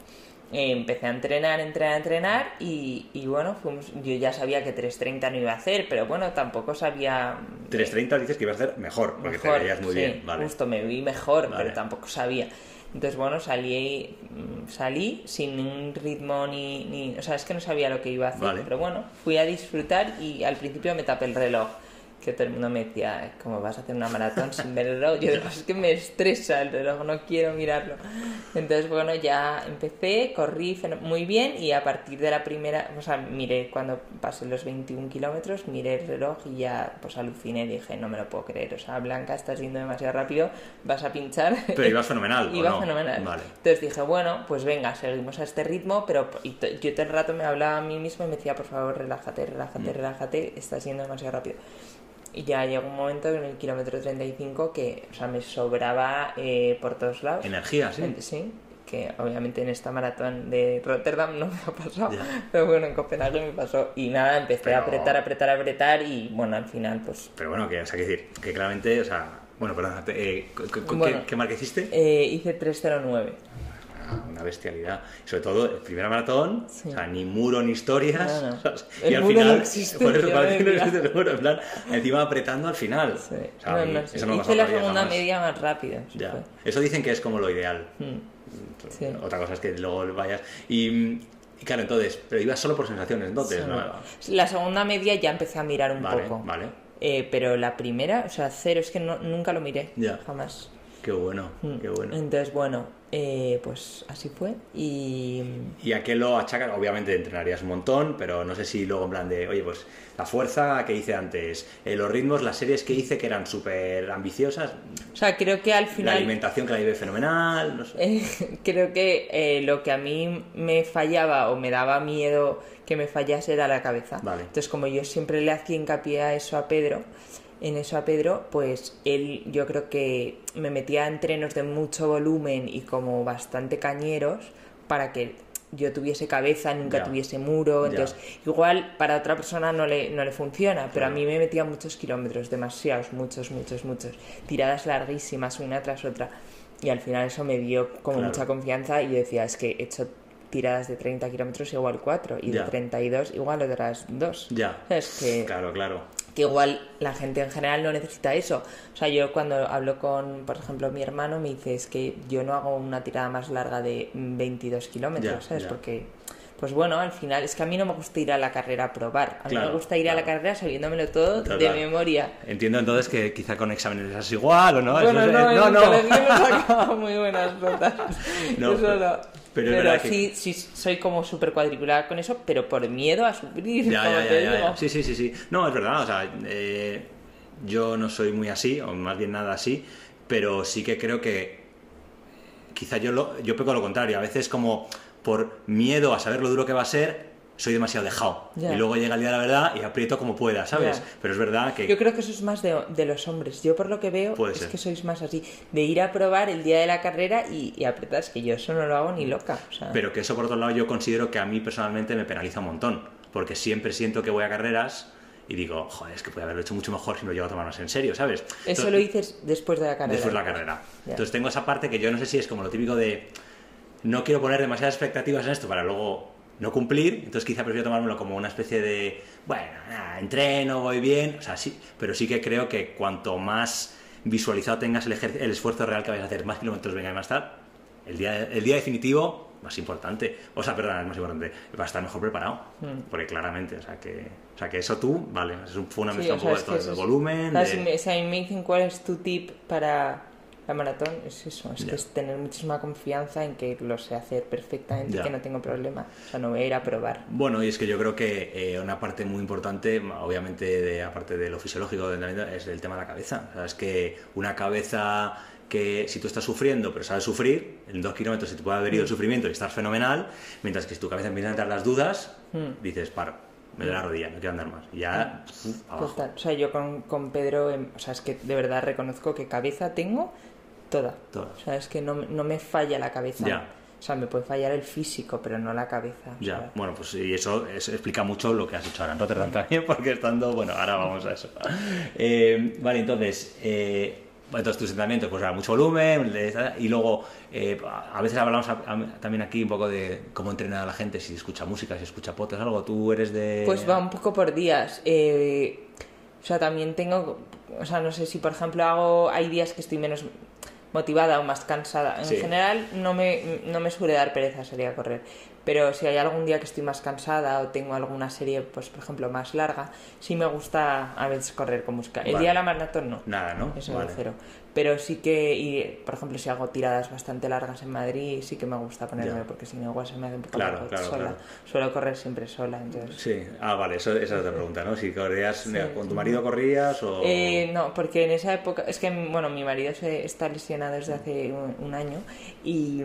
Eh, empecé a entrenar, entrenar, entrenar y, y bueno, fuimos, yo ya sabía que 3.30 no iba a hacer, pero bueno, tampoco sabía... 3.30 dices que ibas a hacer mejor, porque mejor, te veías muy sí, bien. Vale. Justo, me vi mejor, Vale. pero tampoco sabía. Entonces, bueno, salí, mm, salí sin un ritmo ni, ni... O sea, es que no sabía lo que iba a hacer, Vale. pero bueno, fui a disfrutar y al principio me tapé el reloj. Que todo el mundo me decía, ¿cómo vas a hacer una maratón sin ver el reloj? Yo es que me estresa el reloj, no quiero mirarlo. Entonces, bueno, ya empecé, corrí muy bien y a partir de la primera, o sea, miré cuando pasé los 21 kilómetros, miré el reloj y ya pues aluciné, dije, no me lo puedo creer, o sea, Blanca, estás yendo demasiado rápido, vas a pinchar. Pero ibas fenomenal. ¿o Iba no? fenomenal. Vale. Entonces dije, bueno, pues venga, seguimos a este ritmo, pero y yo todo el rato me hablaba a mí mismo y me decía, por favor, relájate, Mm. relájate, relájate, estás yendo demasiado rápido. Y ya llegó un momento en el kilómetro 35 que, o sea, me sobraba eh, por todos lados. Energía, sí. Sí, que obviamente en esta maratón de Rotterdam no me ha pasado, pero bueno, en Copenhague me pasó. Y nada, empecé Pero- a apretar, apretar, apretar y bueno, al final pues Pero bueno, que, o sea, que decir, que claramente, o sea, bueno, perdón, eh, ¿qué, qué- Bueno. qué marca hiciste? eh, hice 309. Una bestialidad. Sobre todo, el primera maratón, Sí. o sea, ni muro ni historias. Y al final, no existe, por eso parece que no existe el muro, en plan, encima apretando al final. Sí. O sea, No, a mí no, eso no hice la segunda jamás. media más rápido. eso Ya. Eso dicen que es como lo ideal. Mm. Sí. Otra cosa es que luego vayas. Y, y claro, entonces, pero ibas solo por sensaciones, entonces, Sí. ¿no? La segunda media ya empecé a mirar un Vale, poco. vale. Eh, pero la primera, o sea, cero, es que no- nunca lo miré. Ya. Jamás. Qué bueno, Mm. qué bueno. Entonces, bueno, eh, pues así fue. Y ¿Y a qué lo achacas? Obviamente entrenarías un montón, pero no sé si luego en plan de, oye, pues la fuerza que hice antes, eh, los ritmos, las series que hice que eran súper ambiciosas, O sea, creo que al la final. alimentación que la llevé fenomenal, no sé. eh, creo que eh, lo que a mí me fallaba o me daba miedo que me fallase era la cabeza. Vale. Entonces, como yo siempre le hacía hincapié a eso a Pedro, en eso a Pedro, pues él yo creo que me metía a entrenos de mucho volumen y como bastante cañeros para que yo tuviese cabeza, nunca Ya. tuviese muro, Ya. entonces igual para otra persona no le, no le funciona, pero a mí me metía muchos kilómetros, demasiados, muchos, muchos, muchos, tiradas larguísimas una tras otra y al final eso me dio como Claro. mucha confianza y yo decía, es que he hecho tiradas de 30 kilómetros igual 4 y Ya. de 32 igual otras 2. Ya. Es que Claro, claro. que igual la gente en general no necesita eso. O sea, yo cuando hablo con, por ejemplo, mi hermano, me dice es que yo no hago una tirada más larga de 22 kilómetros, ¿sabes? ya. Porque, pues bueno, al final es que a mí no me gusta ir a la carrera a probar. A mí Claro, me gusta ir a la carrera sabiéndomelo todo de memoria. Entiendo entonces que quizá con exámenes es igual o no. Bueno, Eso es- no, en no, el no. no muy buenas notas. No, pero- es que- sí, soy como súper cuadriculada con eso, pero por miedo a sufrir, Ya, como ya, ya, te ya, digo. ya. Sí, sí, sí, sí. No, es verdad, o sea, eh, yo no soy muy así, o más bien nada así, pero sí que creo que quizá yo, lo, yo peco lo contrario. A veces como por miedo a saber lo duro que va a ser, soy demasiado dejado. Ya. Y luego llega el día de la verdad y aprieto como pueda, ¿sabes? Ya. Pero es verdad que... Yo creo que eso es más de, de los hombres. Yo por lo que veo Puede es ser. que sois más así. De ir a probar el día de la carrera y, y apretar. Es que yo eso no lo hago ni loca. o sea, Pero que eso por otro lado yo considero que a mí personalmente me penaliza un montón, porque siempre siento que voy a carreras y digo, joder, es que puede haberlo hecho mucho mejor si lo llego a tomar más en serio, ¿sabes? eso Entonces- lo dices después de la carrera. después de la carrera. Ya. Entonces tengo esa parte que yo no sé si es como lo típico de no quiero poner demasiadas expectativas en esto para luego no cumplir, entonces quizá prefiero tomármelo como una especie de, bueno, nada, entreno, voy bien, o sea, sí, pero sí que creo que cuanto más visualizado tengas el, el esfuerzo real que vayas a hacer, más kilómetros venga y más tal, el día, el día definitivo, más importante, o sea, perdón, es más importante, va a estar mejor preparado, Mm. porque claramente, o sea, que, o sea, que eso tú, vale, es un- fue una Sí, mezcla o un sea, poco de todo, eso de volumen, o sea, de- si, me, si a mí me dicen cuál es tu tip para la maratón, es eso. Es Ya. que es tener muchísima confianza en que lo sé hacer perfectamente Ya. y que no tengo problema. O sea, no voy a ir a probar. Bueno, y es que yo creo que eh, una parte muy importante, obviamente, de, aparte de lo fisiológico, del entrenamiento, es el tema de la cabeza. O sea, es que una cabeza que si tú estás sufriendo, pero sabes sufrir, en dos kilómetros se te puede haber ido el sufrimiento y estás fenomenal, mientras que si tu cabeza empieza a entrar las dudas, Mm. dices, paro, me duele la rodilla, no quiero andar más. Ya, uf, abajo. Total. O sea, yo con, con Pedro, em, o sea, es que de verdad reconozco que cabeza tengo toda. Toda. O sea, es que no, me- no me falla la cabeza. Ya. O sea, me puede fallar el físico, pero no la cabeza. Ya, bueno, pues y eso, eso explica mucho lo que has hecho ahora en Rotterdam también, porque estando, bueno, ahora vamos a eso. Eh, vale, entonces, eh, entonces tus entrenamientos, pues era mucho volumen, y luego eh, a veces hablamos a- a- también aquí un poco de cómo entrenar a la gente, si escucha música, si escucha potes, algo, tú eres de... Pues va un poco por días. Eh, o sea, también tengo, o sea, no sé si por ejemplo hago, hay días que estoy menos motivada o más cansada. En Sí. general no me, no me suele dar pereza salir a correr. Pero si hay algún día que estoy más cansada o tengo alguna serie, pues por ejemplo, más larga, sí me gusta a veces correr con música. El Vale. día de la maratón no. Nada, ¿no? Eso Vale. cero. Pero sí que, y, por ejemplo, si hago tiradas bastante largas en Madrid, sí que me gusta ponerme, Ya. porque si no, igual se me hace un poco Claro, sola. claro. Suelo correr siempre sola, entonces. Sí, ah, vale, eso, esa es otra pregunta, ¿no? Si corrías, ¿con tu marido corrías o...? Eh, no, porque en esa época, es que, bueno, mi marido se está lesionado desde hace un, un año y,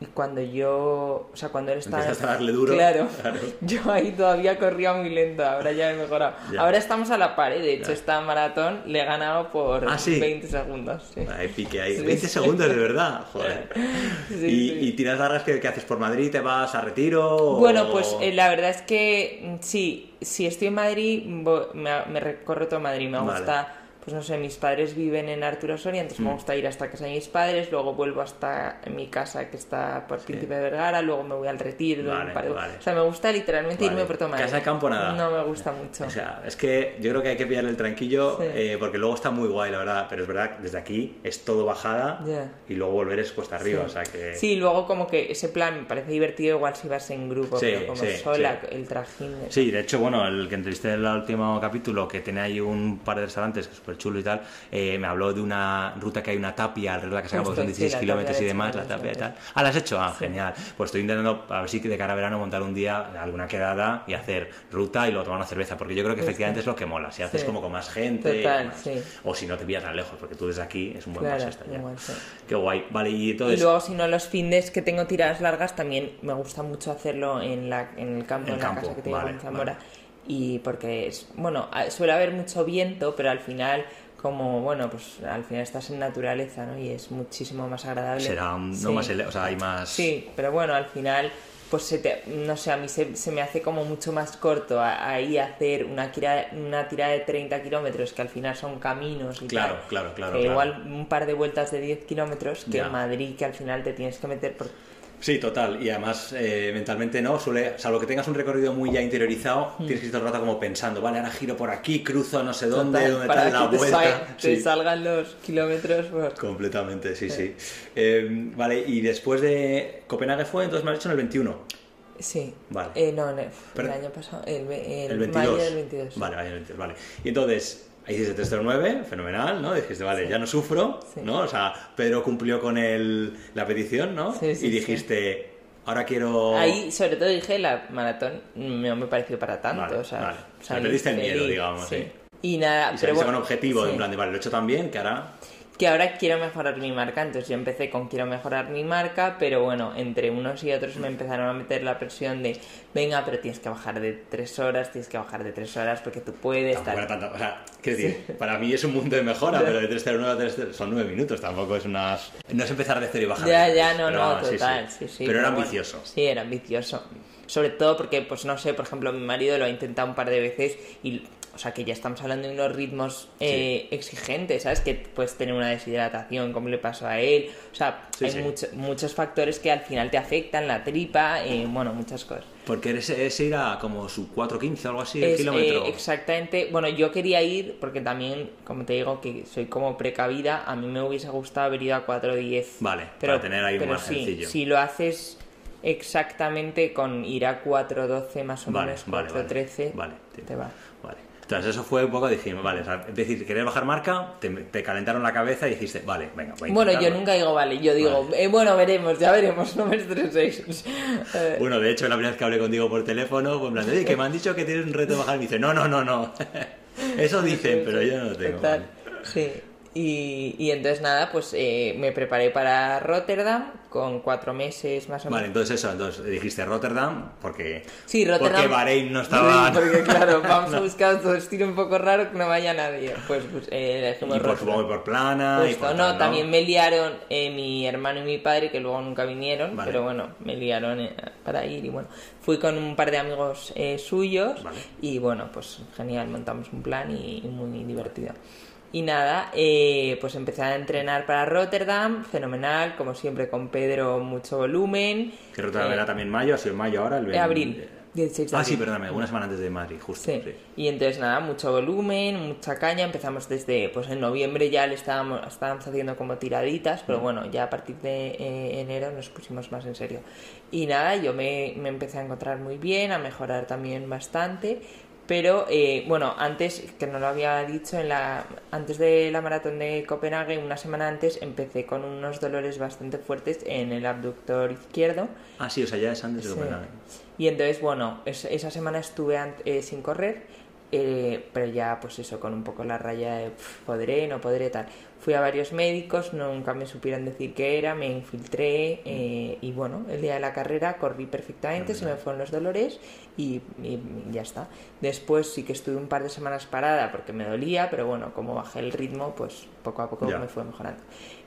y cuando yo, o sea, cuando él estaba... Empezaste a darle duro. Claro, Claro. yo ahí todavía corría muy lento, ahora ya he mejorado. Ya. Ahora estamos a la par, ¿eh? de hecho, Ya. esta maratón le he ganado por Ah, ¿sí? 20 segundos. sí. Ahí pique ahí. Sí, 20 sí. segundos, de verdad. Joder. Y, tiras largas que, que haces por Madrid, te vas a retiro. o- Bueno, pues eh, la verdad es que mm, sí, si estoy en Madrid, me, me recorro todo Madrid. Me Vale. gusta, pues no sé, mis padres viven en Arturo Soria, entonces me Mm. gusta ir hasta casa de mis padres, luego vuelvo hasta mi casa que está por Príncipe de Vergara, luego me voy al retiro. Vale, vale. O sea, me gusta literalmente Vale. irme por todo Madrid. Casa de campo, nada. No me gusta mucho. O sea, es que yo creo que hay que pillarle el tranquillo Sí. eh, porque luego está muy guay, la verdad. Pero es verdad, desde aquí es todo bajada y luego volver es cuesta arriba. Sí. O sea que. Sí, luego como que ese plan me parece divertido igual si vas en grupo, Sí, pero como sí, sola, sí. el trajín. de- Sí, de hecho, bueno, el que entrevisté en el último capítulo, que tiene ahí un par de restaurantes, que súper chulo y tal, eh, me habló de una ruta que hay una tapia alrededor de la que son sí, 16 la kilómetros y de demás, la tapia y tal. Ah, ¿la has hecho? Ah, genial. Pues estoy intentando, a ver si de cara a verano montar un día alguna quedada y hacer ruta y luego tomar una cerveza, porque yo creo que Justo. efectivamente es lo que mola. Si haces Sí. como con más gente, y Total, o si no te pillas tan lejos, porque tú desde aquí es un buen Claro, paso hasta allá. Qué guay. Vale, y Y entonces. luego, si no, los fines que tengo tiradas largas, también me gusta mucho hacerlo en, la, en el campo, En la casa que tengo vale, en Zamora. vale. Y porque es, bueno, suele haber mucho viento, pero al final como bueno, pues al final estás en naturaleza, ¿no? Y es muchísimo más agradable. Será un- no Sí. más ele- o sea, hay más Sí, pero bueno, al final, pues se te- no sé, a mí se, se me hace como mucho más corto ahí hacer una, tira- una tirada de 30 kilómetros, que al final son caminos y Claro, tal. claro, claro, que claro. igual un par de vueltas de 10 kilómetros que Ya. en Madrid, que al final te tienes que meter por... Sí, total. Y además, eh, mentalmente no, suele, salvo que tengas un recorrido muy ya interiorizado, Mm. tienes que ir todo el rato como pensando, vale, ahora giro por aquí, cruzo no sé dónde, Total, dónde para está la te, vuelta. te salgan los kilómetros. pues, Completamente, sí, sí. Eh, vale, y después de Copenhague fue, entonces me has dicho en el 21. Sí. Vale. Eh, no, Pero- el año pasado, el, el El mayo 22. del 22. Vale, mayo del 22, vale. Y entonces, ahí hiciste 309, fenomenal, ¿no? Dijiste, vale, ya no sufro, Sí. ¿no? O sea, Pedro cumplió con el, la petición, ¿no? Sí, sí, y dijiste, ahora quiero... Ahí, sobre todo, dije la maratón no me pareció para tanto. Vale, o sea, vale. salí Le perdiste el miedo, digamos, sí. Y nada, Y pero bueno, con objetivo, en plan de, vale, lo he hecho tan bien que ahora... que ahora quiero mejorar mi marca, entonces yo empecé con quiero mejorar mi marca, pero bueno, entre unos y otros me empezaron a meter la presión de, venga, pero tienes que bajar de tres horas, tienes que bajar de tres horas porque tú puedes. Tampoco era tanto, o sea, quiero decir, para mí es un mundo de mejora, pero de 309 a 309 son 9 minutos, tampoco es unas... No es empezar de cero y bajar Ya, de ya, no, pero no, sí, total, sí. sí, sí. Pero era bueno, ambicioso. sí, era ambicioso. Sobre todo porque, pues no sé, por ejemplo, mi marido lo ha intentado un par de veces y, sea, que ya estamos hablando de unos ritmos eh, exigentes, ¿sabes? Que puedes tener una deshidratación, como le pasó a él. O sea, Sí, hay sí. mucho- muchos factores que al final te afectan, la tripa, eh, bueno, muchas cosas. Porque ese, ese era como su 4.15 o algo así, el Es, kilómetro. eh, exactamente. Bueno, yo quería ir porque también, como te digo, que soy como precavida. A mí me hubiese gustado haber ido a 4.10. Vale, pero, para tener ahí un margencillo. sí, si lo haces exactamente con ir a 4.12 más o Vale, menos, vale, vale. 4.13, Vale, te va. Vale. Entonces eso fue un poco, dijimos, vale, o sea, es decir, querías bajar marca, te, te calentaron la cabeza y dijiste, vale, venga, voy a Bueno, yo nunca digo vale, yo digo, eh, bueno, veremos, ya veremos, no me estreséis. Eh, Bueno, de hecho, la primera vez que hablé contigo por teléfono, fue en plan, "Oye, que me han dicho que tienes un reto de bajar, y me dice, no, no, no, no. Eso dicen, pero yo no lo tengo. Total, vale. sí. Y, y entonces nada, pues eh, me preparé para Rotterdam con cuatro meses más o Vale, menos. entonces eso, entonces dijiste Rotterdam, porque, Sí, Rotterdam. porque Bahrein no estaba... Porque claro, vamos a buscar otro destino un poco raro que no vaya nadie. Pues, pues eh, y por, Rotterdam. supongo por plana y por no, tal, también me liaron eh, mi hermano y mi padre, que luego nunca vinieron, Vale. pero bueno, me liaron eh, para ir y bueno, fui con un par de amigos eh, suyos Vale. y bueno, pues genial, montamos un plan y, y muy divertido. Y nada, eh, pues empecé a entrenar para Rotterdam, fenomenal, como siempre con Pedro, mucho volumen. Que Rotterdam Eh, era también mayo, ha sido mayo ahora, el 20 abril, 16 de Ah, sí, abril. perdóname, una semana antes de Madrid, justo. Sí. sí. Y entonces nada, mucho volumen, mucha caña. Empezamos desde, pues en noviembre ya le estábamos, estábamos haciendo como tiraditas, pero bueno, ya a partir de eh, enero nos pusimos más en serio. Y nada, yo me, me empecé a encontrar muy bien, a mejorar también bastante. Pero eh, bueno, antes, que no lo había dicho, en la, antes de la maratón de Copenhague, una semana antes, empecé con unos dolores bastante fuertes en el abductor izquierdo. Ah, sí, o sea, ya es antes de Sí. Copenhague. Y entonces, bueno, es- esa semana estuve eh, sin correr, eh, pero ya pues eso, con un poco la raya de "Pf, podré, no podré, tal. Fui a varios médicos, nunca me supieron decir qué era, me infiltré eh, y bueno, el día de la carrera corrí perfectamente, se me fueron los dolores y, y ya está. Después sí que estuve un par de semanas parada porque me dolía, pero bueno, como bajé el ritmo, pues poco a poco Ya. me fue mejorando.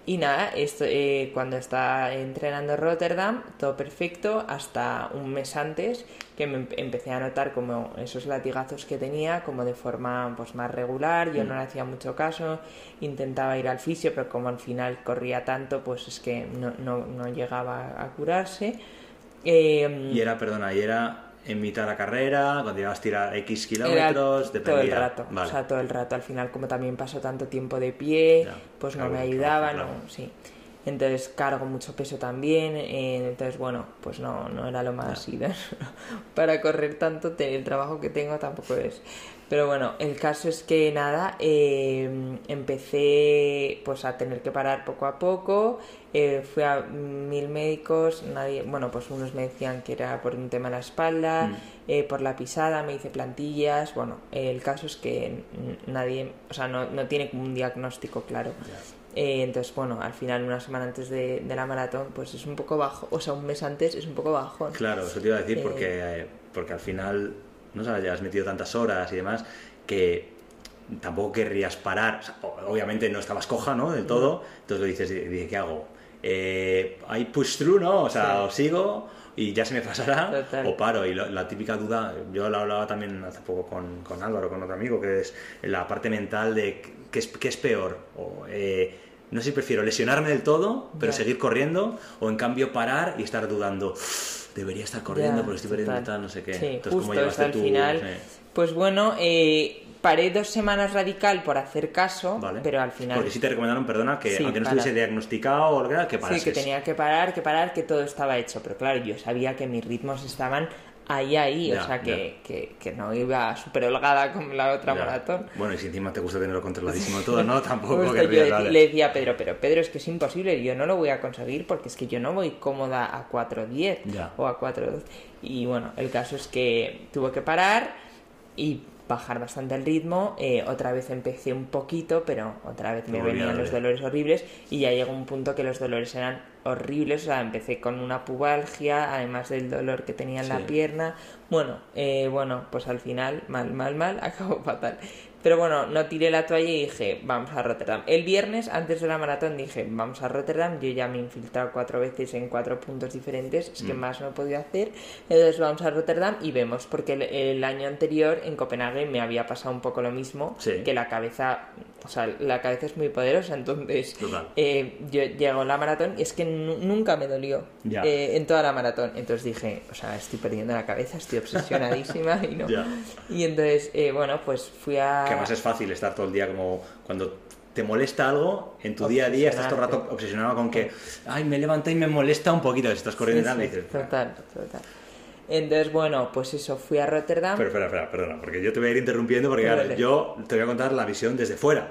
Y nada, esto, eh, cuando estaba entrenando en Rotterdam, todo perfecto, hasta un mes antes que me empe- empecé a notar como esos latigazos que tenía, como de forma pues más regular, yo no le hacía mucho caso, intentaba ir al fisio, pero como al final corría tanto, pues es que no, no, no llegaba a curarse. Eh, Y era, perdona, y era en mitad de la carrera, cuando ibas a tirar X era kilómetros, todo el rato, Vale. o sea, todo el rato. Al final, como también paso tanto tiempo de pie, Ya, pues no claro, me ayudaba, claro. no, sí. Entonces cargo mucho peso también, eh, entonces bueno, pues no, no era lo más idóneo para correr tanto, el trabajo que tengo tampoco es. Pero bueno, el caso es que nada, eh, empecé pues a tener que parar poco a poco, eh, fui a mil médicos, nadie, bueno, pues unos me decían que era por un tema de la espalda, Mm. eh, por la pisada, me hice plantillas, bueno, el caso es que nadie, o sea, no, no tiene como un diagnóstico claro. Eh, entonces, bueno, al final, una semana antes de, de la maratón, pues es un poco bajo, o sea, un mes antes es un poco bajo. Claro, eso te iba a decir porque, porque al final ¿no? Sea, ya has metido tantas horas y demás que tampoco querrías parar. O sea, o- obviamente no estabas coja, ¿no? Del todo. Entonces lo dices, y ¿qué hago? Eh, ¿Hay push through, no? O sea, Sí. o sigo y ya se me pasará Total. o paro. Y lo- la típica duda, yo la hablaba también hace poco con, con Álvaro, con otro amigo, que es la parte mental de qué es, qué es peor. O, eh, no sé si prefiero lesionarme del todo, pero seguir corriendo, o en cambio parar y estar dudando. Debería estar corriendo porque estoy perdiendo tal, no sé qué. Sí, Entonces, justo ¿cómo llevaste hasta el tú? final. Sí. Pues bueno, eh, paré dos semanas radical por hacer caso, Vale. pero al final... Porque sí te recomendaron, perdona, que Sí, aunque no para. estuviese diagnosticado o lo que era, que parases. Sí, que tenía que parar, que parar, que todo estaba hecho. Pero claro, yo sabía que mis ritmos estaban ahí, ahí. Ya, o sea, que, que, que no iba súper holgada como la otra Ya. maratón. Bueno, y si encima te gusta tenerlo controladísimo todo, ¿no? Tampoco Justo querrías, yo vale. le decía a Pedro, pero Pedro, es que es imposible, yo no lo voy a conseguir porque es que yo no voy cómoda a 4.10 Ya. o a 4.12. Y bueno, el caso es que tuve que parar y bajar bastante el ritmo. eh, otra vez empecé un poquito, pero otra vez me venían los dolores horribles y ya llegó un punto que los dolores eran horribles. O sea, empecé con una pubalgia, además del dolor que tenía en la pierna. Bueno, eh, bueno, pues al final, mal, mal, mal, acabó fatal. Pero bueno, no tiré la toalla y dije, vamos a Rotterdam. El viernes, antes de la maratón, dije, vamos a Rotterdam. Yo ya me he infiltrado cuatro veces en cuatro puntos diferentes, es Mm. que más no he podido hacer. Entonces vamos a Rotterdam y vemos, porque el, el año anterior en Copenhague me había pasado un poco lo mismo, Sí. que la cabeza, o sea, la cabeza es muy poderosa, entonces eh, yo llego a la maratón y es que nu- nunca me dolió eh, en toda la maratón. Entonces dije, o sea, estoy perdiendo la cabeza, estoy obsesionadísima y no. Y entonces, eh, bueno, pues fui a... Que además es fácil estar todo el día como cuando te molesta algo en tu día a día, estás todo el rato obsesionado con que, ay, me levanta y me molesta un poquito, si estás corriendo Sí, y sí, dices, total, total. Entonces, bueno, pues eso, fui a Rotterdam. Pero espera, espera, perdona, porque yo te voy a ir interrumpiendo porque claro, yo te voy a contar la visión desde fuera.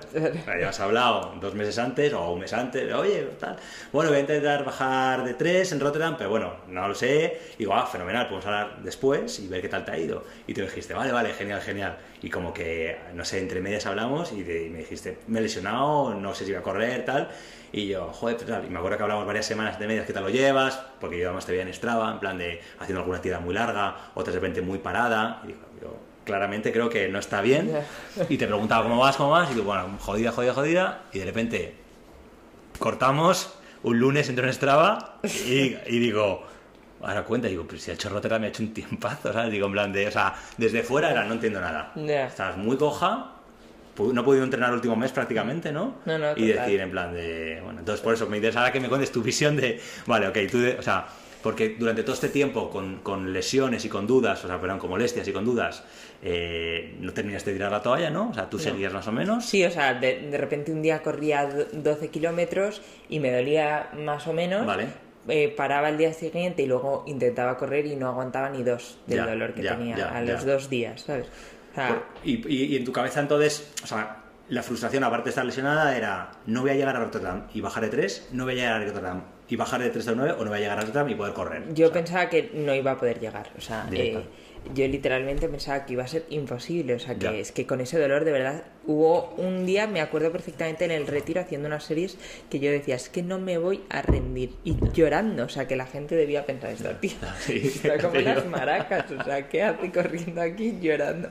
Ya has hablado dos meses antes o un mes antes, oye, tal. Bueno, voy a intentar bajar de tres en Rotterdam, pero bueno, no lo sé. Y digo, ah, fenomenal, podemos hablar después y ver qué tal te ha ido. Y tú dijiste, vale, vale, genial, genial. Y como que, no sé, entre medias hablamos y, de- y me dijiste, me he lesionado, no sé si voy a correr, tal. Y yo, joder, tal. Y me acuerdo que hablamos varias semanas de medias, ¿qué tal lo llevas? Porque yo además te veía en Strava, en plan de haciendo alguna actividad muy larga, otras de repente muy parada. Y digo, yo claramente creo que no está bien. Y te preguntaba cómo vas, cómo vas. Y digo, bueno, jodida, jodida, jodida. Y de repente cortamos. Un lunes entro en Strava y, y digo, ahora cuenta, digo, pero si el chorrotera me ha hecho un tiempazo, ¿sabes? Digo, en plan de, o sea, desde fuera era, no entiendo nada. Ya. Estás muy coja, no he podido entrenar el último mes prácticamente, ¿no? No, no, y total. decir, en plan de, bueno, entonces por eso me interesa ahora que me cuentes tu visión de, vale, ok, tú, de- o sea, porque durante todo este tiempo con, con lesiones y con dudas, o sea, perdón, con molestias y con dudas, eh, no terminaste de tirar la toalla, ¿no? O sea, tú seguías más o menos. Sí, o sea, de, de repente un día corría do- 12 kilómetros y me dolía más o menos. Vale. Eh, paraba el día siguiente y luego intentaba correr y no aguantaba ni dos del Ya, dolor que ya, tenía ya, a los dos días, ¿sabes? Y, y- y en tu cabeza entonces, o sea, la frustración aparte de estar lesionada era no voy a llegar a Rotterdam y bajar de 3, no voy a llegar a Rotterdam y bajar de 3 a 9 o no voy a llegar a Rotterdam y poder correr. Yo O sea, pensaba que no iba a poder llegar, o sea, eh, yo literalmente pensaba que iba a ser imposible, o sea, que Ya. es que con ese dolor de verdad hubo un día, me acuerdo perfectamente en el retiro haciendo unas series que yo decía, es que no me voy a rendir y llorando, o sea, que la gente debía pensar esto, tío, Sí, está como las maracas, o sea, ¿qué hace corriendo aquí llorando?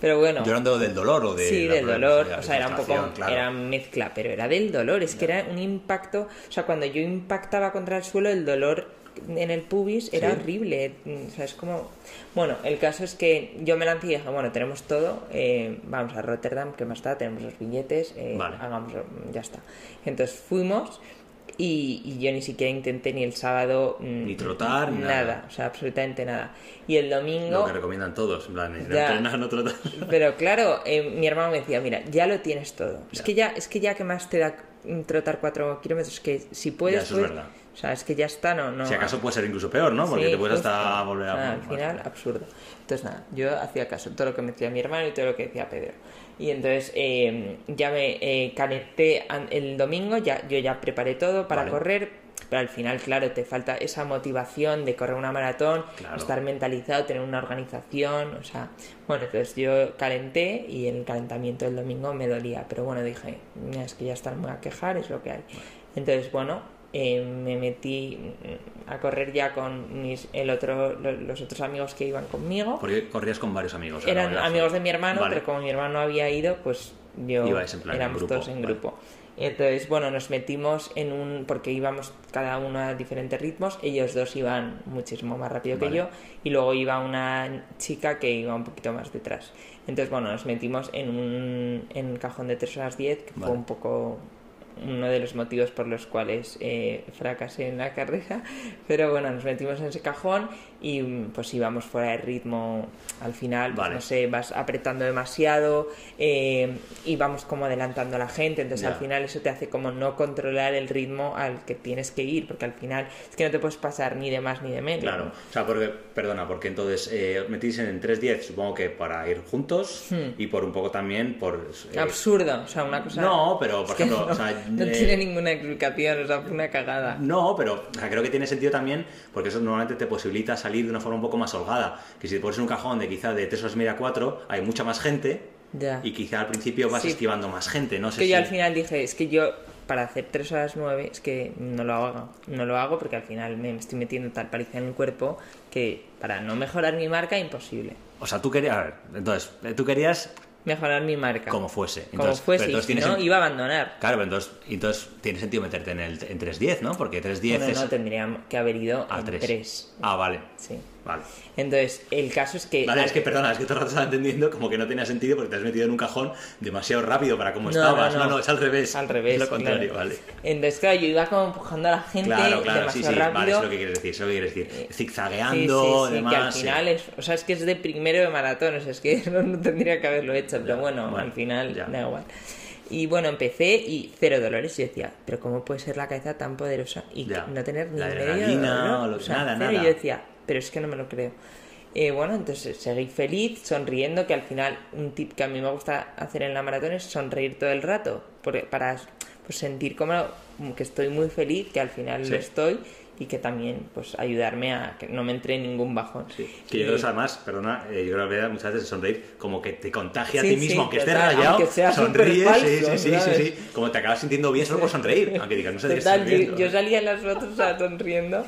Pero bueno, Llorando del dolor o de Sí, del dolor, o sea, era un poco, claro. era mezcla, pero era del dolor, es que era un impacto, o sea, cuando yo impactaba contra el suelo, el dolor en el pubis era Sí. horrible, mm, o sea, es como, bueno, el caso es que yo me lancé y dije, bueno, tenemos todo, eh, vamos a Rotterdam, que más está, tenemos los billetes, eh, Vale. hagámoslo, ya está. Entonces fuimos y, y yo ni siquiera intenté ni el sábado mm, Ni trotar, ni nada. o sea, absolutamente nada. Y el domingo... Lo que recomiendan todos, en plan, Ya. entrenar, no trotar. Pero claro, eh, mi hermano me decía, mira, ya lo tienes todo. Es Ya. que ya, es que ya que más te da mm, trotar cuatro kilómetros, que si puedes, Ya, eso es verdad. O sea, es que ya está, no, no. Si acaso puede ser incluso peor, ¿no? Porque Sí, te puedes justo. hasta volver a... O sea, al más- final, absurdo. Entonces, nada, yo hacía caso todo lo que me decía mi hermano y todo lo que decía Pedro. Y entonces eh, ya me eh, calenté el domingo, ya, yo ya preparé todo para Vale. correr, pero al final, claro, te falta esa motivación de correr una maratón, Claro. estar mentalizado, tener una organización, o sea, bueno, entonces yo calenté y el calentamiento del domingo me dolía, pero bueno, dije, "Mira, es que ya están muy a quejar, es lo que hay. Entonces, bueno, eh, me metí mm, a correr ya con mis, el otro, lo- los otros amigos que iban conmigo. Porque corrías con varios amigos. Eran no amigos de mi hermano, Vale. pero como mi hermano había ido, pues yo en plan en éramos grupo, todos en vale. grupo. Entonces, bueno, nos metimos en un. porque íbamos cada uno a diferentes ritmos. Ellos dos iban muchísimo más rápido Vale. que yo. Y luego iba una chica que iba un poquito más detrás. Entonces, bueno, nos metimos en un en cajón de 3 horas 10, que fue un poco uno de los motivos por los cuales eh, fracasé en la carrera. Pero bueno, nos metimos en ese cajón y mm, pues íbamos fuera de ritmo al final. pues, Vale. no sé, vas apretando demasiado eh, y vamos como adelantando a la gente. Entonces Ya. al final eso te hace como no controlar el ritmo al que tienes que ir, porque al final es que no te puedes pasar ni de más ni de menos. Claro, o sea, porque, perdona, porque entonces eh, metís en 3.10, supongo que para ir juntos Hmm. y por un poco también por... eh, Absurdo, o sea, una cosa. No, pero, por es ejemplo, no, o sea, no eh, tiene ninguna explicación, o sea, fue una cagada. No, pero o sea, creo que tiene sentido también porque eso normalmente te posibilita salir de una forma un poco más holgada. Que si te pones en un cajón de quizá de 3 horas y media a 4, hay mucha más gente Ya. y quizá al principio vas Sí. esquivando más gente. No Es sé que si... yo al final dije, es que yo para hacer 3 horas 9 es que no lo hago. No lo hago porque al final me estoy metiendo tal paliza en el cuerpo que para no mejorar mi marca, imposible. O sea, tú querías... A ver, entonces, eh, tú querías Mejorar mi marca. como fuese. Como Entonces, fuese, pero y entonces si tiene no, sen- iba a abandonar. Claro, pero entonces, entonces tiene sentido meterte en, el, en 3.10, ¿no? Porque 3.10 Bueno, es... no, tendría que haber ido a en 3. 3. Ah, vale. Sí. Vale. Entonces, el caso es que... Vale, es que perdona, es que todo el rato estaba entendiendo como que no tenía sentido porque te has metido en un cajón demasiado rápido para cómo No, estabas. no, No, no. no, es al revés. Al revés. Es lo contrario, claro. vale. Entonces, claro, yo iba como empujando a la gente Claro, claro, sí, demasiado sí, vale, rápido. es lo que quieres decir, es lo que quieres decir. Sí, Zigzagueando, sí, sí, demás. que al sí. final es, o sea, es que es de primero de maratón, o sea, es que no, no tendría que haberlo hecho, pero Ya, bueno, bueno, al final ya. da igual. Y bueno, empecé y cero dolores. Y yo decía, pero ¿cómo puede ser la cabeza tan poderosa y Ya. no tener ni La medio dolor? o sea, nada, cero. Y nada. yo decía, pero es que no me lo creo. Eh, bueno, entonces seguí feliz, sonriendo, que al final un tip que a mí me gusta hacer en la maratón es sonreír todo el rato, porque- para pues, sentir como que estoy muy feliz, que al final Sí. lo estoy y que también pues ayudarme a que no me entre en ningún bajón. Sí, que yo creo que además, perdona, eh, yo creo que muchas veces es sonreír como que te contagia Sí, a ti mismo, sí, aunque estés rayado, aunque sea sonríes, falso, sí, sí, sí, sí, como te acabas sintiendo bien solo por sonreír, aunque digas, no sé de qué Total, estás yo, yo salía en las fotos o sea, sonriendo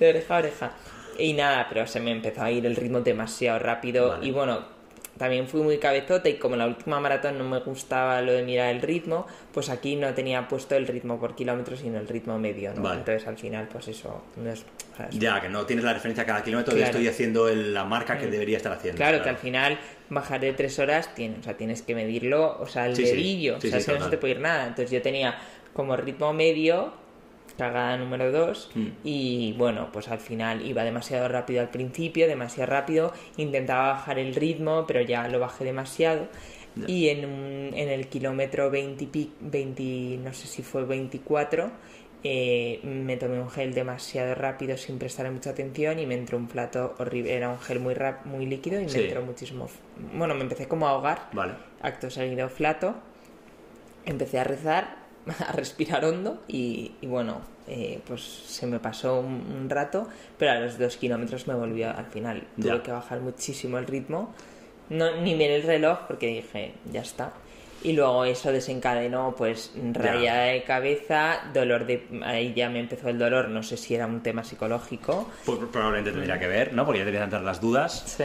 de oreja a oreja. Y nada, pero se me empezó a ir el ritmo demasiado rápido. Vale. Y bueno, también fui muy cabezota y como en la última maratón no me gustaba lo de mirar el ritmo, pues aquí no tenía puesto el ritmo por kilómetro, sino el ritmo medio, ¿no? Vale. Entonces al final, pues eso no es... o sea, es- Ya, que no tienes la referencia a cada kilómetro de Claro. estoy haciendo el- la marca que Mm. debería estar haciendo. Claro, que al final bajar de tres horas tiene, o sea, tienes que medirlo, o sea, el Sí, dedillo, Sí, o sea, es que no se te puede ir nada. Entonces yo tenía como ritmo medio, cagada número dos, Mm. y bueno, pues al final iba demasiado rápido al principio, demasiado rápido, intentaba bajar el ritmo, pero ya lo bajé demasiado. Y en, un- en el kilómetro 20, y pi- 20, no sé si fue 24, eh, me tomé un gel demasiado rápido sin prestarle mucha atención y me entró un plato horrible. Era un gel muy, rap- muy líquido y Sí. me entró muchísimo. Bueno, me empecé como a ahogar, Vale. acto seguido flato. Empecé a rezar, a respirar hondo y, y bueno, eh, pues se me pasó un, un rato, pero a los dos kilómetros me volvió al final. Tuve Ya. que bajar muchísimo el ritmo. No, ni miré el reloj porque dije, ya está. Y luego eso desencadenó pues rayada de cabeza, dolor de... Ahí ya me empezó el dolor, no sé si era un tema psicológico. Pues probablemente tendría que ver, ¿no? Porque ya deberían entrar las dudas. Sí.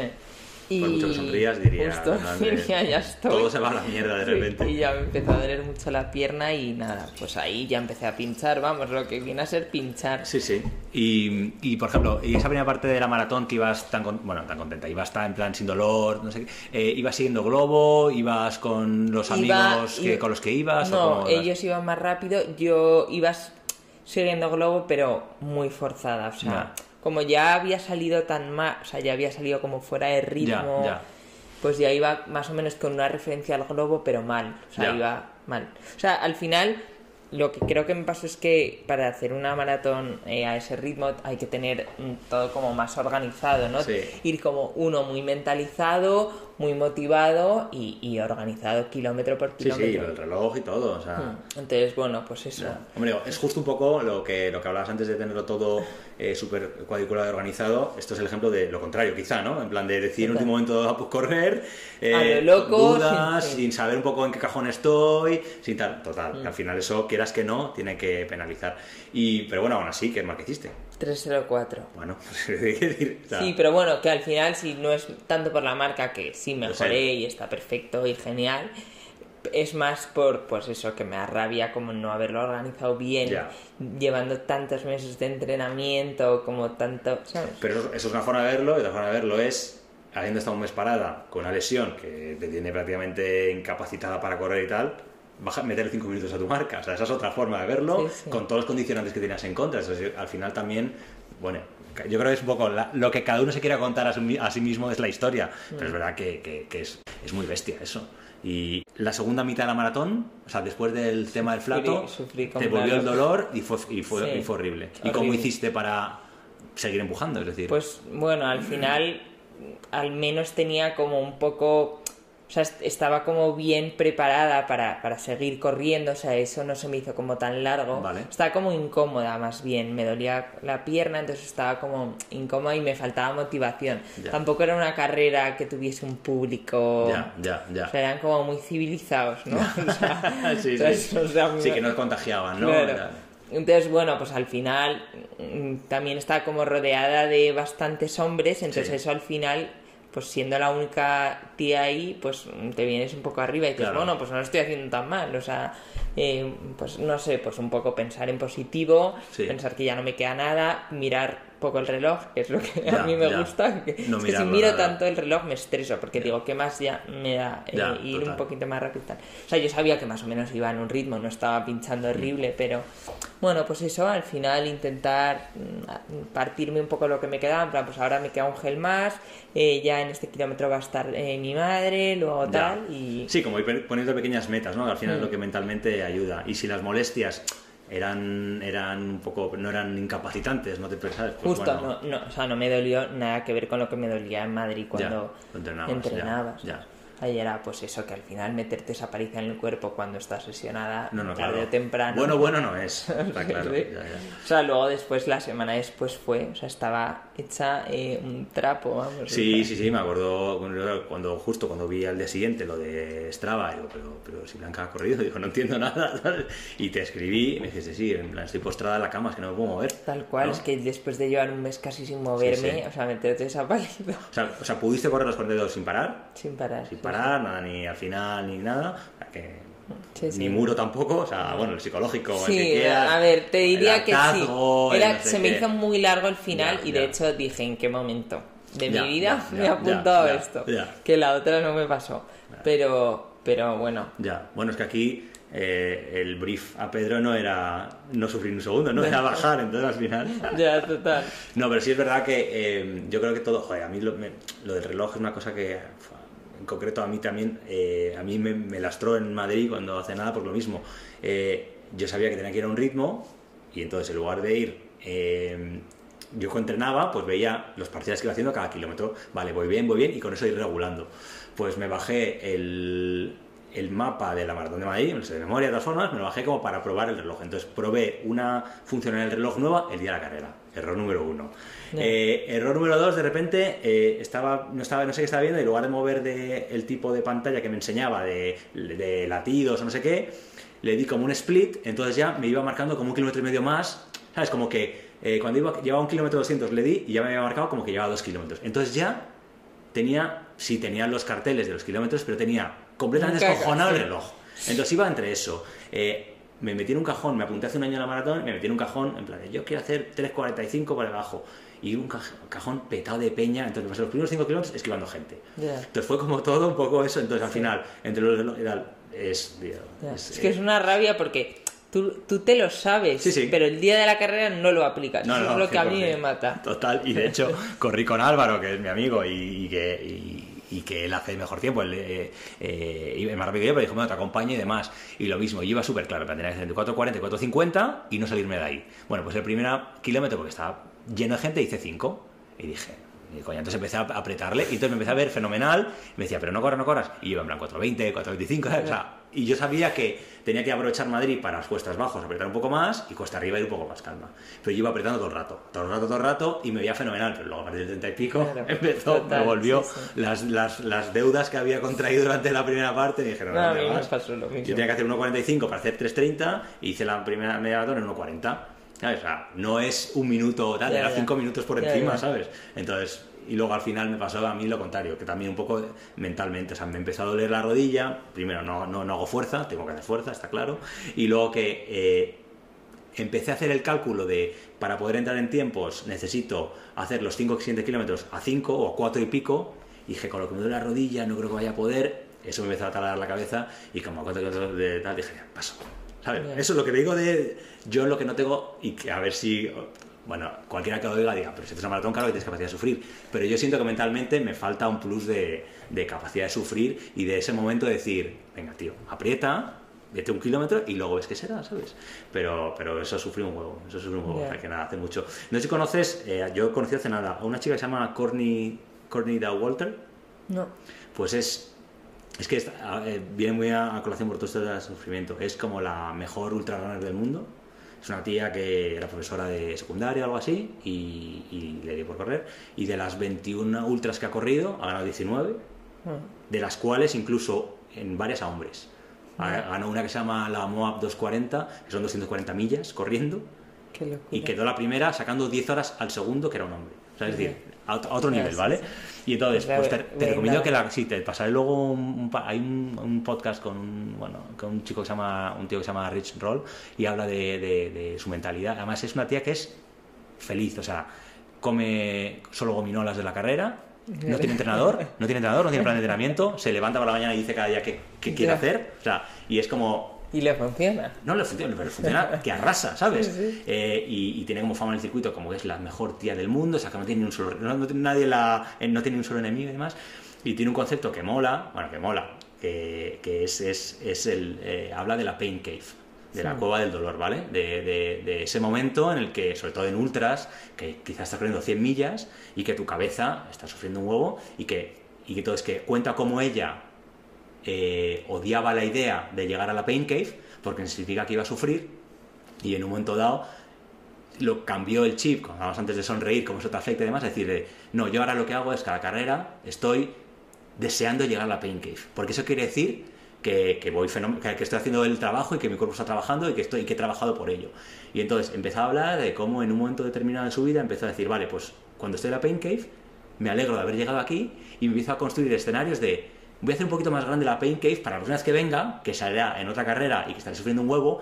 Y Por mucho que sonrías, diría, Justo, diría, ya estoy. todo se va a la mierda de Sí, repente. y ya me empezó a doler mucho la pierna y nada, pues ahí ya empecé a pinchar, vamos, lo que viene a ser pinchar. Sí, sí. Y, y, por ejemplo, y esa primera parte de la maratón que ibas tan, con- bueno, tan contenta, ibas tan en plan sin dolor, no sé qué, eh, ibas siguiendo globo, ibas con los Iba- amigos que, con los que ibas. No, ellos iban más rápido, yo ibas siguiendo globo, pero muy forzada, o sea. Como ya había salido tan mal, o sea, ya había salido como fuera de ritmo, Ya, ya. pues ya iba más o menos con una referencia al globo, pero mal, o sea, Ya. iba mal. O sea, al final lo que creo que me pasó es que para hacer una maratón eh, a ese ritmo hay que tener todo como más organizado, ¿no? Sí. Ir como uno muy mentalizado, muy motivado y, y organizado kilómetro por Sí, sí, kilómetro. el reloj y todo, o sea... Mm, Entonces, bueno, pues eso. Hombre, es justo un poco lo que, lo que hablabas antes de tenerlo todo eh, súper cuadriculado y organizado. Esto es el ejemplo de lo contrario, quizá, ¿no? En plan de decir en un último momento ah, pues correr, eh, A lo loco, dudas, sí, sí. sin saber un poco en qué cajón estoy, sin tal. Total, Mm. que al final eso, quieras que no, tiene que penalizar. Y, pero bueno, aún así, ¿qué marca hiciste? 304. Bueno, pues, Sí, pero bueno, que al final, si no es tanto por la marca, que sí mejoré y está perfecto y genial, es más por, pues eso, que me da rabia como no haberlo organizado bien, Ya. llevando tantos meses de entrenamiento, como tanto, ¿sabes? Pero eso es una forma de verlo, y otra forma de verlo es habiendo estado un mes parada con una lesión que te tiene prácticamente incapacitada para correr y tal, baja, meter 5 minutos a tu marca. O sea, esa es otra forma de verlo, Sí, sí. con todos los condicionantes que tenías en contra. Eso es- al final también, bueno, yo creo que es un poco la- lo que cada uno se quiera contar a, su a sí mismo es la historia. Pero es Mm. verdad que, que- que es, es muy bestia eso. Y la segunda mitad de la maratón, o sea, después del tema del flato, sufrí con te volvió el dolor. y fue, y fue, Sí. y fue horrible. ¿Y cómo Horrible. hiciste para seguir empujando? Es decir, Pues bueno, al final al menos tenía como un poco, o sea, est- estaba como bien preparada para, para seguir corriendo, o sea, eso no se me hizo como tan largo. Vale. Estaba como incómoda más bien, me dolía la pierna, entonces estaba como incómoda y me faltaba motivación. Ya. Tampoco era una carrera que tuviese un público... Ya, ya, ya. O sea, eran como muy civilizados, ¿no? O sea, sí, ¿sabes? sí. O sea, Sí, me- que no contagiaban, ¿no? Claro. Era- Entonces, bueno, pues al final mm, también estaba como rodeada de bastantes hombres, entonces Sí. eso al final, pues siendo la única tía ahí, pues te vienes un poco arriba y dices, Claro. bueno, pues no lo estoy haciendo tan mal, o sea, eh, pues no sé, pues un poco pensar en positivo, Sí. pensar que ya no me queda nada, mirar poco el reloj, que es lo que Ya, a mí me ya. gusta, que, No es que si miro verdad. tanto el reloj me estreso, porque digo, ¿qué más ya me da eh, Ya, ir total. un poquito más rápido tal? O sea, yo sabía que más o menos iba en un ritmo, no estaba pinchando horrible, pero bueno, pues eso, al final intentar mm, partirme un poco lo que me quedaba, en plan, pues ahora me queda un gel más, eh, ya en este kilómetro va a estar eh, mi madre, luego Ya. tal, y... Sí, como ir poniendo pequeñas metas, ¿no? Que al final es Mm. lo que mentalmente ayuda. Y si las molestias eran, eran un poco, no eran incapacitantes, no te pensabas, pues Justo, bueno, no, no, o sea, no me dolió nada que ver con lo que me dolía en Madrid cuando Ya, entrenabas, entrenabas. ya, ya. Ahí era pues eso, que al final meterte esa paliza en el cuerpo cuando estás No, no, tarde claro. o temprano. Bueno, bueno no es, está claro. Sí. ya, ya. O sea, luego después, la semana después fue, o sea, estaba hecha eh, un trapo, vamos. Sí, sí, sí, me acuerdo cuando, cuando- justo cuando vi al día siguiente lo de Strava, digo, pero, pero si Blanca ha corrido, digo, no entiendo nada, ¿sabes? Y te escribí y me dijiste, sí, en plan, estoy postrada en la cama, es que no me puedo mover. Tal cual, ¿no? es que después de llevar un mes casi sin moverme, Sí, sí. o sea, meterte esa paliza O sea, o sea, pudiste correr los 42 sin parar, sin parar. sin parar, nada, ni al final, ni nada, o sea, que Sí, sí. ni muro tampoco, o sea, bueno, el psicológico, el Sí, que quieras, a ver, te diría el que sí. Era- no sé se me qué. hizo muy largo el final Ya, y de hecho dije, ¿en qué momento de Ya, mi vida me he apuntado a esto? Que la otra no me pasó. Pero, pero bueno, Ya, bueno, es que aquí eh, el brief a Pedro no era no sufrir un segundo, no era bajar, entonces al final... ya total. No, pero sí es verdad que eh, yo creo que todo, joder, a mí lo, me- lo del reloj es una cosa que, en concreto a mí también, eh, a mí me, me lastró en Madrid cuando hace nada por lo mismo. Eh, yo sabía que tenía que ir a un ritmo y entonces en lugar de ir, eh, yo entrenaba, pues veía los parciales que iba haciendo cada kilómetro, vale, voy bien, voy bien y con eso ir regulando. Pues me bajé el, mapa de la maratón de Madrid, de memoria de todas formas, me lo bajé como para probar el reloj. Entonces probé una función en el reloj nueva el día de la carrera. Error número uno. Eh, error número dos, de repente eh, estaba, no, estaba, no sé qué estaba viendo, y en lugar de mover de, el tipo de pantalla que me enseñaba de, de latidos o no sé qué, le di como un split, entonces ya me iba marcando como un kilómetro y medio más, ¿sabes? Como que eh, cuando iba, llevaba un kilómetro 200 le di y ya me había marcado como que llevaba dos kilómetros. Entonces ya tenía, sí, tenía los carteles de los kilómetros, pero tenía completamente descojonado el reloj. Entonces iba entre eso. eh, me metí en un cajón, me apunté hace un año en la maratón, me metí en un cajón, en plan, de, yo quiero hacer 3.45 por debajo. Y un caj- cajón petado de peña, entonces pasé los primeros 5 kilómetros esquivando gente. Ya. Entonces fue como todo un poco eso, entonces al final, entre los tal, es, tío, Ya. es- Es que es una rabia porque tú, tú te lo sabes, Sí, sí. pero el día de la carrera no lo aplicas. No, Eso no, es lo que a mí 100%. me mata. Total, y de hecho corrí con Álvaro, que es mi amigo, y, y que, y, y que él hace mejor tiempo, él eh, eh, más rápido que yo, pero dijo, bueno, te acompaño y demás. Y lo mismo, yo iba súper claro, hacer entre 4.40 y 4.50 y no salirme de ahí. Bueno, pues el primer kilómetro, porque estaba lleno de gente, hice 5. Y dije, entonces empecé a apretarle y entonces me empecé a ver fenomenal. Me decía, pero no corras, no corras. Y yo en plan 420, 425, ¿sabes? O sea, y yo sabía que tenía que aprovechar Madrid para las cuestas bajos, apretar un poco más y cuesta arriba ir un poco más calma. Pero yo iba apretando todo el rato, todo el rato, todo el rato y me veía fenomenal. Pero luego a partir del 30 y pico Claro, empezó, total, me volvió sí, sí. Las, las, las deudas que había contraído durante la primera parte. Y dije, no, No, no, me más. pasó lo mismo. Yo tenía que hacer 1.45 para hacer 3.30 y hice la primera media maratón en 1.40. ¿Sabes? O sea, no es un minuto tal, Ya, era ya. 5 minutos por Ya, encima. ¿sabes? Entonces, y luego al final me pasó a mí lo contrario, que también un poco mentalmente, o sea, me empezó a doler la rodilla, primero no, no, no hago fuerza, tengo que hacer fuerza, está claro, y luego que eh, empecé a hacer el cálculo de, para poder entrar en tiempos, necesito hacer los 5 siguientes kilómetros a 5 o a 4 y pico, y dije, con lo que me duele la rodilla, no creo que vaya a poder, eso me empezó a talar la cabeza, y como a 4 kilómetros de tal, dije, paso. ¿Sabes? Eso es lo que le digo de yo lo que no tengo, y que a ver si, bueno, cualquiera que lo diga diga, pero si haces una maratón, claro que tienes capacidad de sufrir, pero yo siento que mentalmente me falta un plus de, de capacidad de sufrir y de ese momento de decir, venga, tío, aprieta, vete un kilómetro y luego ves qué será, ¿sabes? Pero, pero eso sufrió un huevo, eso sufrió un huevo, Ya. o sea, que nada, hace mucho. No sé si conoces, eh, yo conocí hace nada a una chica que se llama Courtney, Courtney Da Walter, No. pues es es que está- eh, viene muy a, a colación por todo esto del sufrimiento. Es como la mejor ultrarunner del mundo. Es una tía que era profesora de secundaria o algo así y, y le dio por correr. Y de las 21 ultras que ha corrido, ha ganado 19, Mm. de las cuales incluso en varias a hombres. Ha- Ganó una que se llama la Moab 240, que son 240 millas corriendo, Qué y quedó la primera sacando 10 horas al segundo, que era un hombre. O sea, es decir, a otro, nivel, sí, ¿vale? Y entonces, Pues te, recomiendo que la. Sí, te pasaré luego un, un hay un, un podcast con un, bueno, con un chico que se llama. Un tío que se llama Rich Roll y habla de, de- de su mentalidad. Además, es una tía que es feliz, o sea, come solo gominolas de la carrera. No tiene entrenador, no tiene entrenador, no tiene plan de entrenamiento, se levanta por la mañana y dice cada día qué, qué quiere hacer, o sea, y es como, Y le funciona. no le funciona, pero funciona que arrasa, ¿sabes? Sí, sí. Eh, y, y tiene como fama en el circuito como que es la mejor tía del mundo, o sea, que no tiene ni un solo, no, no tiene nadie la, eh, no tiene un solo enemigo y demás. Y tiene un concepto que mola, bueno, que mola, que, que es, es, es el, eh, habla de la pain cave, de la cueva del dolor, ¿vale? De, de- de ese momento en el que, sobre todo en ultras, que quizás estás corriendo 100 millas y que tu cabeza está sufriendo un huevo y que, y que todo es que cuenta como ella eh, odiaba la idea de llegar a la Pain Cave porque significa que iba a sufrir y en un momento dado lo cambió el chip, como antes de sonreír, como eso te afecta y demás, decir, de, no, yo ahora lo que hago es cada carrera estoy deseando llegar a la Pain Cave, porque eso quiere decir que, que voy que estoy haciendo el trabajo y que mi cuerpo está trabajando y que, estoy, y que he trabajado por ello. Y entonces empezó a hablar de cómo en un momento determinado de su vida empezó a decir, vale, pues cuando estoy en la Pain Cave, me alegro de haber llegado aquí y me empiezo a construir escenarios de voy a hacer un poquito más grande la Pain Cave para la próxima vez que venga, que saldrá en otra carrera y que estaré sufriendo un huevo,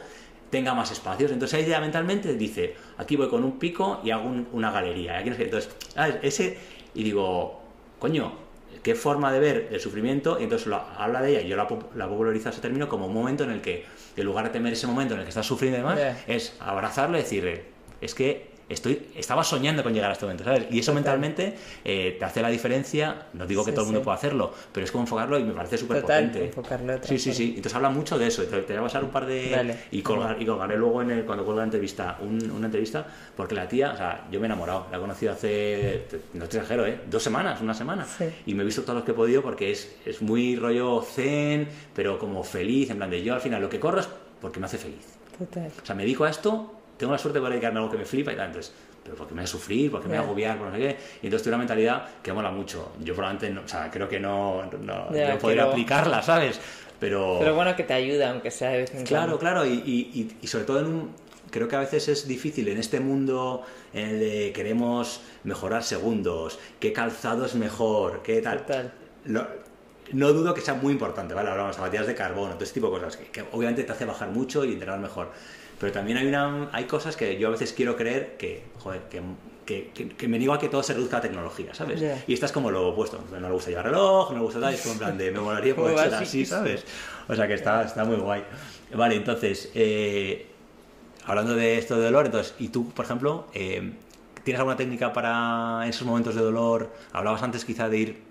tenga más espacios. Entonces ella mentalmente dice, aquí voy con un pico y hago un- una galería. Aquí no sé qué. Entonces, ¿sabes? ese, y digo, coño, qué forma de ver el sufrimiento, y entonces lo, habla de ella, y yo la, la popularizo ese término como un momento en el que, en lugar de temer ese momento en el que estás sufriendo y demás, Ya. es abrazarlo y decirle, es que estoy, estaba soñando con llegar a este momento, ¿sabes? Y eso Total. mentalmente eh, te hace la diferencia, no digo que Sí, todo el mundo sí. pueda hacerlo, pero es como enfocarlo y me parece súper potente. enfocarlo Sí, sí, sí. Entonces habla mucho de eso. Te, te voy a pasar un par de... Vale. Y, colgar, y colgaré luego en el, cuando cuelgue la entrevista un- una entrevista, porque la tía, o sea, yo me he enamorado. La he conocido hace, no te exagero, ¿eh? Dos semanas, una semana. Sí. Y me he visto todos los que he podido porque es, es muy rollo zen, pero como feliz, en plan de yo al final lo que corro es porque me hace feliz. Total. O sea, me dedico a esto, tengo la suerte de poder dedicarme a algo que me flipa y tal. Entonces, pero porque me voy a sufrir, porque me voy a agobiar, por no sé qué. Y entonces tengo una mentalidad que mola mucho. Yo probablemente, no, o sea, creo que no, no, Ya, no podría pero- aplicarla, ¿sabes? Pero, Pero bueno, que te ayuda, aunque sea de vez en claro, claro. Y, y- y- sobre todo en un... Creo que a veces es difícil en este mundo en el que queremos mejorar segundos, qué calzado es mejor, qué tal. Total. Lo- no dudo que sea muy importante, ¿vale? Hablamos de zapatillas de carbono, todo ese tipo de cosas, que, que obviamente te hace bajar mucho y entrenar mejor. Pero también hay, una, hay cosas que yo a veces quiero creer que, joder, que, que, que- que me niego a que todo se reduzca a tecnología, ¿sabes? Ya. Y esta es como lo opuesto. No le gusta llevar reloj, no le gusta tal, es como en plan de me molaría poder ser así. ¿sabes? O sea que está, está muy guay. Vale, entonces, eh, hablando de esto de dolor, entonces, ¿y tú, por ejemplo, eh, tienes alguna técnica para esos momentos de dolor? Hablabas antes quizá de ir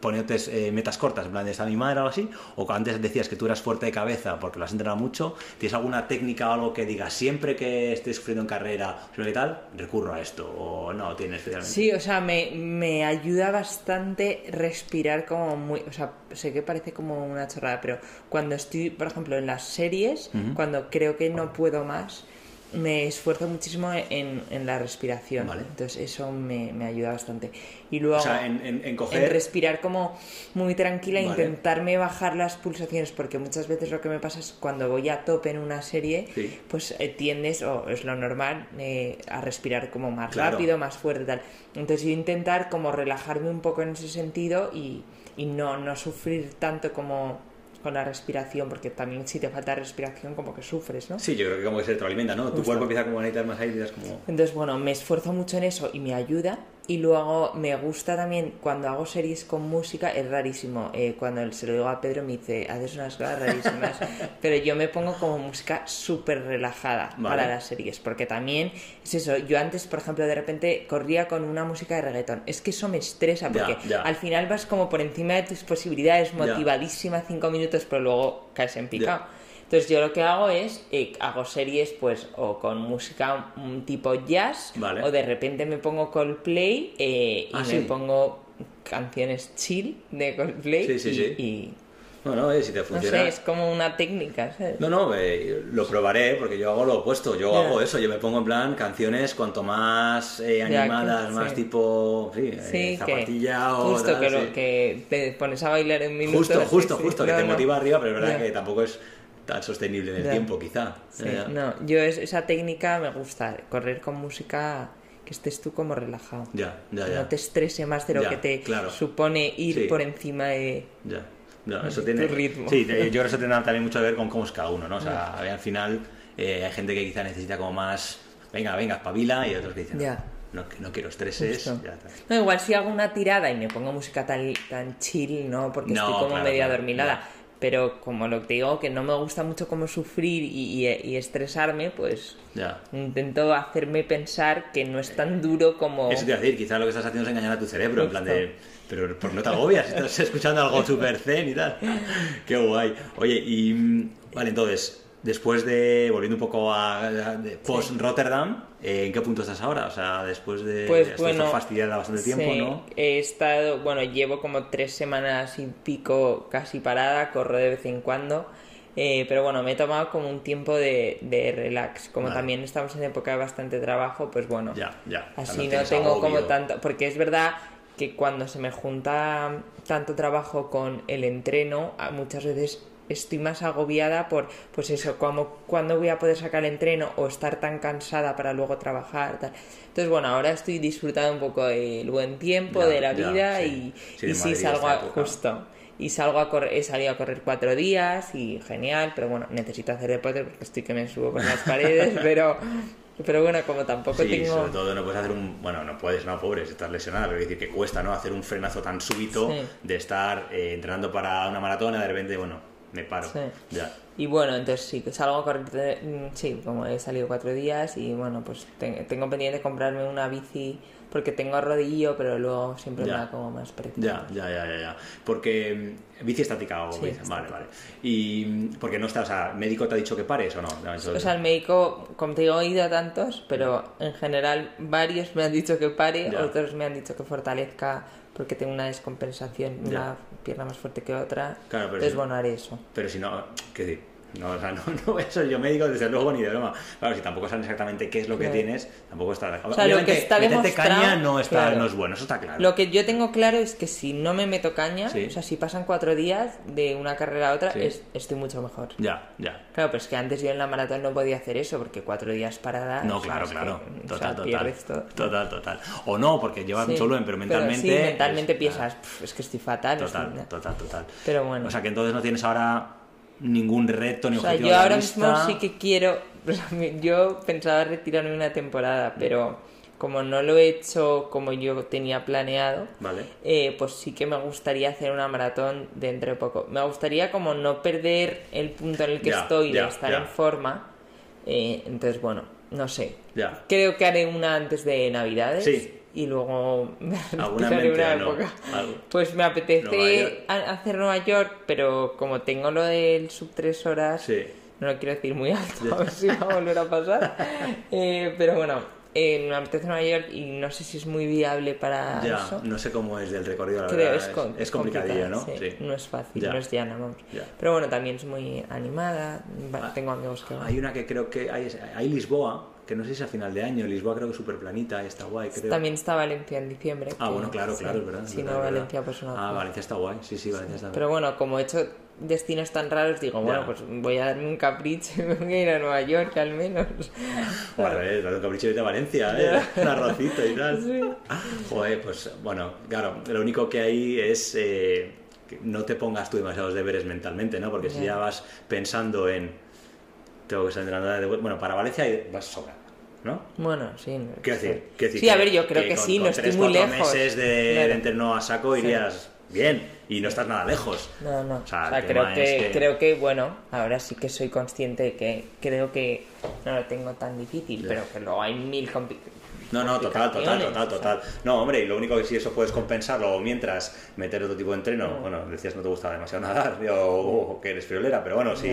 poniéndote eh, metas cortas, en plan de esta mi madre o algo así, o antes decías que tú eras fuerte de cabeza porque lo has entrenado mucho, ¿tienes alguna técnica o algo que digas siempre que estés sufriendo en carrera qué tal, recurro a esto? ¿O no tienes especialmente? Sí, o sea, me, me ayuda bastante respirar como muy, o sea, sé que parece como una chorrada, pero cuando estoy, por ejemplo, en las series, cuando creo que no puedo más, me esfuerzo muchísimo en, en la respiración. Vale. Entonces eso me, me ayuda bastante. Y luego O sea, en, en- en coger... en respirar como muy tranquila, Vale. intentarme bajar las pulsaciones, porque muchas veces lo que me pasa es cuando voy a tope en una serie, Sí. pues eh, tiendes, o es lo normal, eh, a respirar como más Claro. rápido, más fuerte, tal. Entonces yo intentar como relajarme un poco en ese sentido y, y no, no sufrir tanto como con la respiración, porque también si te falta respiración como que sufres, ¿no? Sí, yo creo que como que se retroalimenta, ¿no? Tu cuerpo empieza como a necesitar más aire y es como... Entonces, bueno, me esfuerzo mucho en eso y me ayuda. Y luego me gusta también cuando hago series con música, es rarísimo. eh, cuando se lo digo a Pedro me dice, haces unas cosas rarísimas. Pero yo me pongo como música súper relajada Vale. para las series. Porque también es eso. Yo antes, por ejemplo, de repente corría con una música de reggaetón. Es que eso me estresa porque ya. al final vas como por encima de tus posibilidades, Ya. motivadísima cinco minutos, pero luego caes en picado. Entonces yo lo que hago es, eh, hago series pues o con música un tipo jazz Vale. o de repente me pongo Coldplay eh, y Ah, me sí. pongo canciones chill de Coldplay Sí, sí, y, sí. y, No, no, eh, si te no funciona... sé, es como una técnica, ¿sabes? No, no, eh, lo probaré porque yo hago lo opuesto. Yo hago eso, yo me pongo en plan canciones cuanto más eh, animadas, más sí. tipo, sí, eh, Sí, zapatilla que, o justo tal, que, sí. lo, que te pones a bailar en un minuto. Justo, justo, justo, que No, te no. motiva arriba, pero es verdad que tampoco es tan sostenible en el tiempo, quizá. Sí, no, yo es- esa técnica me gusta, correr con música que estés tú como relajado. Ya, ya, ya. no te estrese más de lo Ya, que te claro. supone ir Sí. por encima de... Ya. Ya, eso tiene. ritmo. Sí, yo creo que eso tendrá también mucho que ver con cómo es cada uno, ¿no? O sea, al final eh, hay gente que quizá necesita como más. Venga, venga, espabila, y otros que dicen. Ya. No, no quiero estreses. Ya. No, igual si hago una tirada y me pongo música tan, tan chill, ¿no? Porque No, estoy como claro, media claro, dormilada. ya. Pero como lo que te digo, que no me gusta mucho como sufrir y, y- y estresarme, pues Ya. intento hacerme pensar que no es tan duro como... Eso te iba a decir, quizá lo que estás haciendo es engañar a tu cerebro, en plan de. Pero por no te agobias, estás escuchando algo súper zen y tal. Qué guay. Oye, y. Vale, entonces, después de. Volviendo un poco a. a- post-Rotterdam, eh, ¿en qué punto estás ahora? O sea, después de. Pues esto bueno, fastidiada bastante tiempo, sí, ¿no? He estado, bueno, llevo como tres semanas y pico casi parada, corro de vez en cuando. eh, pero bueno, me he tomado como un tiempo de, de relax. Como Vale. también estamos en época de bastante trabajo, pues bueno, Ya, ya. Así no, tengo como tanto. Porque es verdad que cuando se me junta tanto trabajo con el entreno, muchas veces estoy más agobiada por, pues eso, como cuándo voy a poder sacar el entreno o estar tan cansada para luego trabajar. Tal. Entonces, bueno, ahora estoy disfrutando un poco del buen tiempo, Ya, de la ya, vida sí. y, Sí, y salgo a, justo. Y salgo a correr, he salido a correr cuatro días y genial, pero bueno, necesito hacer deporte porque estoy que me subo por las paredes, pero, pero bueno, como tampoco Sí, tengo... sobre todo no puedes hacer un... Bueno, no puedes, no, pobre, si estás lesionada, pero quiero decir que cuesta, ¿no? Hacer un frenazo tan súbito Sí. de estar eh, entrenando para una maratona de repente, bueno, me paro. Sí. Ya. Y bueno, entonces sí, que salgo a correr, de- mm, sí, como he salido cuatro días y bueno, pues te- tengo pendiente comprarme una bici porque tengo rodillo, pero luego siempre Ya. me da como más pereza. Ya, ya, ya, ya, ya. Porque mm, bici estática o Sí, bici- Vale, estática. vale. Y mm, porque no está, o sea, médico te ha dicho que pares o no. No, eso- O sea, el médico, como te digo, he ido a tantos, pero en general varios me han dicho que pare, Ya. otros me han dicho que fortalezca porque tengo una descompensación, Ya. una pierna más fuerte que otra. Claro, pero Entonces, bueno, haré eso. Pero si no, ¿qué decir? No, o sea, no, no voy a ser yo médico, desde luego, ni de broma. Claro, si tampoco saben exactamente qué es lo que tienes, tampoco está... O sea, lo que está meterte demostrado- caña no, está, claro. no es bueno, eso está claro. Lo que yo tengo claro es que si no me meto caña, Sí. o sea, si pasan cuatro días de una carrera a otra, Sí. es- estoy mucho mejor. Ya, ya. Claro, pero es que antes yo en la maratón no podía hacer eso porque cuatro días parada. No, claro, que, claro. o Total, sea, total. todo. Total, total. O no, porque llevas mucho volumen, pero mentalmente. sí, mentalmente es- piensas, "Pf, es que estoy fatal. Total, estoy- total, total. Pero bueno. O sea que entonces no tienes ahora ningún reto ni O sea, objetivo yo ahora mismo sí que quiero. Yo pensaba retirarme una temporada, pero como no lo he hecho como yo tenía planeado, Vale. eh, pues sí que me gustaría hacer una maratón dentro de poco. Me gustaría como no perder el punto en el que estoy de estar en forma. eh, entonces, bueno, no sé. Creo que haré una antes de Navidades. Sí. Y luego me ¿Alguna retiraré mente una no? época. Pues me apetece hacer Nueva York, pero como tengo lo del sub 3 horas, Sí. no lo quiero decir muy alto, a ver si va a volver a pasar. Eh, pero bueno, eh, me apetece Nueva York y no sé si es muy viable para Ya, eso. no sé cómo es del recorrido, la Creo verdad. es, es complicadillo, ¿no? sí. No es fácil, Ya. no es llana, vamos. Ya. Pero bueno, también es muy animada. Ah, Tengo amigos que van. Hay una que creo que hay, hay Lisboa, que no sé si a final de año. Lisboa creo que es súper planita y está guay, creo. También está Valencia en diciembre. Ah, que- bueno, claro, sí. claro, es verdad. Si no, verdad. Valencia, pues no. Ah, Valencia está guay, sí, sí, Valencia está Pero bueno, como he hecho destinos tan raros, digo, bueno, Ya. pues voy a darme un capricho y me voy a ir a Nueva York al menos. Joder, un capricho a Valencia, ¿eh? Un arrocito y tal. Joder, pues bueno, claro, lo único que hay es eh, que no te pongas tú demasiados deberes mentalmente, ¿no? Porque si Ya. vas pensando en tengo que salir de vuelta, bueno, para Valencia vas sobrada, ¿no? Bueno, sí. Quiero decir, quiero decir Sí, a que- ver, yo creo que, con- sí, no estoy muy lejos. meses de, Claro. de entreno a saco irías bien y no estás nada lejos. No, no. O sea, O sea, creo que, es que- creo que, bueno, ahora sí que soy consciente de que creo que no lo tengo tan difícil, pero que luego hay mil No, no, total, total, total, total. No, hombre, y lo único que si eso puedes compensarlo mientras meter otro tipo de entreno, bueno, decías no te gusta demasiado nadar o, que eres friolera, pero bueno, sí,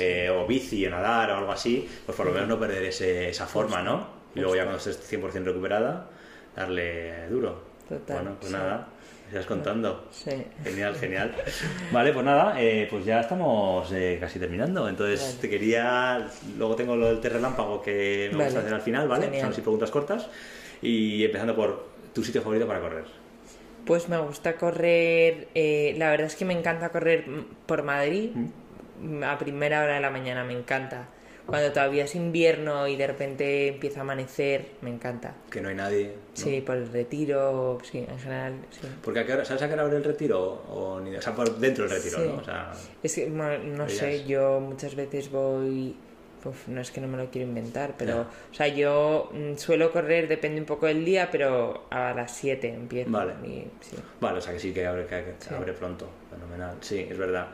eh, o bici o nadar o algo así, pues por lo menos no perder ese- esa forma, ¿no? Y luego ya cuando estés 100% recuperada, darle duro. Total, Bueno, pues nada, estás contando. Sí. Genial, genial. Vale, pues nada, eh, pues ya estamos eh, casi terminando. Entonces Vale. te quería. Luego tengo lo del terrelámpago que me gusta hacer al final, ¿vale? Genial. Son así preguntas cortas. Y empezando por tu sitio favorito para correr. Pues me gusta correr, eh, la verdad es que me encanta correr por Madrid, Mm. a primera hora de la mañana me encanta. Cuando todavía es invierno y de repente empieza a amanecer, me encanta. Que no hay nadie. ¿no? Sí, por el retiro, sí, en general, sí. Porque a qué hora, ¿sabes a qué hora abre el retiro? O, ni, o sea, por dentro del retiro, Sí. ¿no? O sea, Es que, bueno, no sé, yo muchas veces voy... uf, no es que no me lo quiero inventar, pero... O sea, yo mm, suelo correr, depende un poco del día, pero a las 7 empiezo. Vale. y- sí. vale, o sea que sí que abre, que, abre pronto. Fenomenal. Sí, es verdad.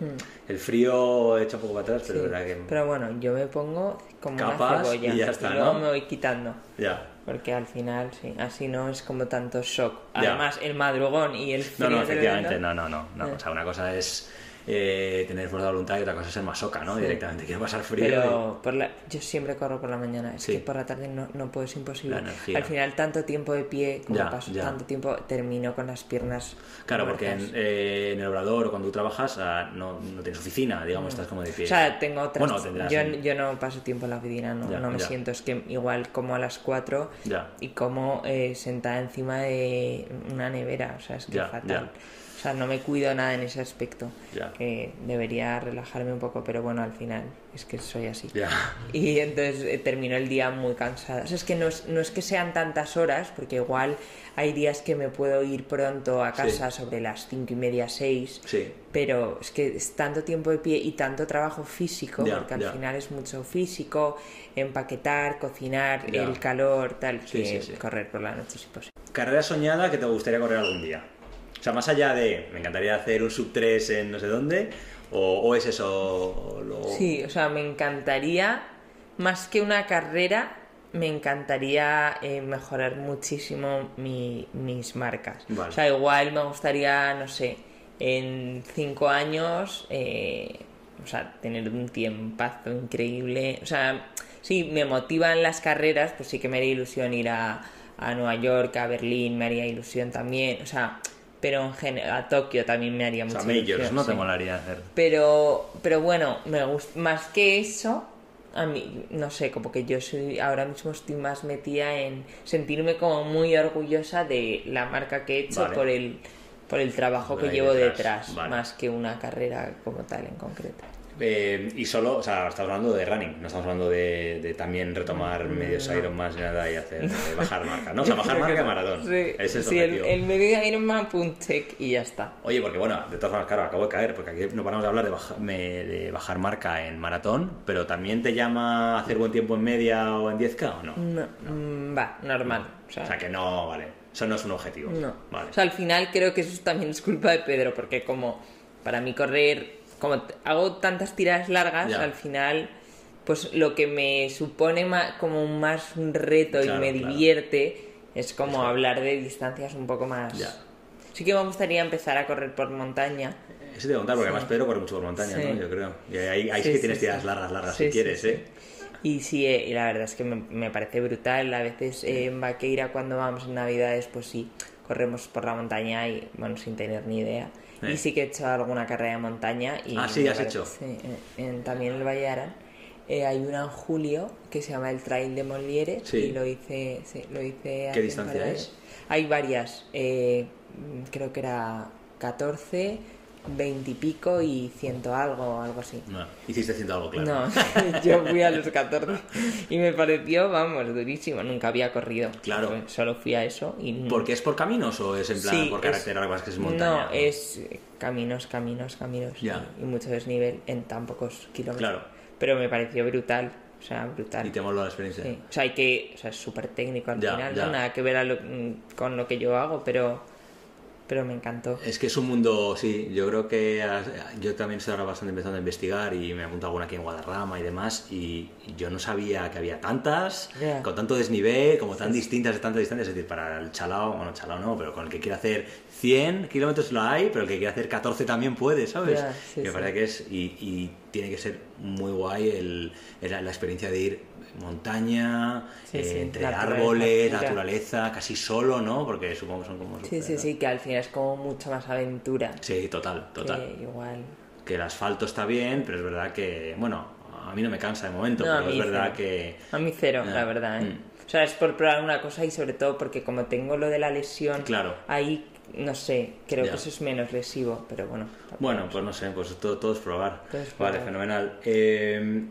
Mm. El frío echa un poco para atrás, pero Sí, es verdad que. Pero bueno, yo me pongo como Capas una cebolla y ya está, luego ¿no? me voy quitando. Ya. Porque al final, sí, así no es como tanto shock. Ya. Además, el madrugón y el No, frío no, del efectivamente, no, no, no. no. Eh. O sea, una cosa es eh, tener fuerza de voluntad y otra cosa es ser masoca, ¿no? Sí. Directamente, quiero pasar frío. Pero por la... yo siempre corro por la mañana, es Sí. que por la tarde no, no puedo, es imposible. Al final, tanto tiempo de pie, como Ya, paso ya. tanto tiempo, termino con las piernas. Claro, porque en, eh, en el obrador o cuando tú trabajas ah, no, no tienes oficina, digamos, estás como de pie. O sea, tengo otras. Bueno, tendrás yo, un- yo no paso tiempo en la oficina, no, Ya, no me siento. Es que igual como a las 4 Ya. y como eh, sentada encima de una nevera. O sea, es que fatal. Sea, no me cuido nada en ese aspecto. Que debería relajarme un poco, pero bueno, al final es que soy así. Y entonces eh, termino el día muy cansada. O sea, es que no es, no es que sean tantas horas, porque igual hay días que me puedo ir pronto a casa sobre las cinco y media, seis. Sí. Pero es que es tanto tiempo de pie y tanto trabajo físico, porque al final es mucho físico, empaquetar, cocinar, el calor, tal, Sí, que correr por la noche es imposible. Carrera soñada que te gustaría correr algún día. O sea, más allá de, me encantaría hacer un sub 3 en no sé dónde, o, o es eso, lo- Sí, o sea, me encantaría, más que una carrera, me encantaría eh, mejorar muchísimo mi- mis marcas. Vale. O sea, igual me gustaría, no sé, en cinco años, eh, o sea, tener un tiempazo increíble. O sea, sí, me motivan las carreras, pues sí que me haría ilusión ir a, a Nueva York, a Berlín, me haría ilusión también. O sea, pero en general, a Tokio también me haría O mucha sea, majors, ilusión, ¿no? Te molaría hacer. Pero, pero bueno, me gusta más que eso. A mí, no sé, como que yo soy ahora mismo estoy más metida en sentirme como muy orgullosa de la marca que he hecho Vale. por el por el trabajo que llevo detrás, detrás, vale. más que una carrera como tal en concreto. Eh, y solo, o sea, estamos hablando de running, no estamos hablando de, de también retomar medios Iron más ni nada y hacer de bajar marca, ¿no? O sea, bajar marca no. maratón. Sí, Ese es el sí, el, el medio Ironman check y ya está. Oye, porque bueno, de todas formas, claro, acabo de caer, porque aquí no paramos de hablar de, baja- de bajar marca en maratón, pero también te llama hacer buen tiempo en media o en 10K o no? No, mm, va, normal. O sea, O sea, que no, vale, eso no es un objetivo. No. Vale. O sea, al final creo que eso también es culpa de Pedro, porque como para mí correr, como hago tantas tiradas largas, Ya. al final pues lo que me supone más, como más un reto Claro, y me claro. divierte es como Eso. hablar de distancias un poco más... Ya. Sí que me gustaría empezar a correr por montaña. Eso te voy a contar, porque Sí. además Pedro corre mucho por montaña, Sí. ¿no? Yo creo. Y ahí, ahí Sí, sí que tienes tiradas largas, largas, si quieres. ¿eh? Y sí, eh, y la verdad es que me, me parece brutal. A veces eh, en Vaqueira, cuando vamos en Navidades, pues sí, corremos por la montaña y, bueno, sin tener ni idea. Y sí que he hecho alguna carrera de montaña. Y Ah, sí, has parece- hecho. Sí, en- en- también en el Valle de Arán. Eh, hay una en julio que se llama el Trail de Molieres Sí. y lo hice, sí, lo hice un distancia es? Hay varias, eh, creo que era 14, 20 y y ciento algo, algo así. No, hiciste haciendo algo, claro. No, yo fui a los 14 y me pareció, vamos, durísimo. Nunca había corrido. Claro. Fue- Solo fui a eso y... ¿Porque es por caminos o es en plan Sí, por es- carretera, algo más que es montaña? No, es eh, caminos, caminos, caminos. Ya. Y, mucho desnivel en tan pocos kilómetros. Claro. Pero me pareció brutal. O sea, brutal. Y te moló la experiencia. Sí. O sea, hay que... O sea, es súper técnico al Ya, final, ya. ¿no? Nada que ver lo- mm, con lo que yo hago, pero... Pero me encantó. Es que es un mundo, sí, yo creo que yo también estoy ahora bastante empezando a investigar y me apunto alguna aquí en Guadarrama y demás y yo no sabía que había tantas, con tanto desnivel, como tan distintas de tanta distancia, es decir, para el chalao, bueno, chalao no, pero con el que quiere hacer 100 kilómetros lo hay, pero el que quiere hacer 14 también puede, ¿sabes? Ya, sí, Y me sí. parece que es, y, y tiene que ser muy guay el, el- la experiencia de ir montaña, Sí, eh, sí, entre naturaleza árboles, naturaleza, casi solo, ¿no? Porque supongo que son como... Sí, sí, sí, que al final es como mucho más aventura. Sí, total, total. Que igual... Que el asfalto está bien, pero es verdad que, bueno, a mí no me cansa de momento, No, pero es verdad cero. que... A mí cero, Ya. la verdad, ¿eh? Mm. O sea, es por probar una cosa y sobre todo porque como tengo lo de la lesión, Claro. ahí, no sé, creo Ya. que eso es menos lesivo, pero bueno. Bueno, pues no sé, pues todo, todo es probar. Todo es Vale, probar. fenomenal. Eh,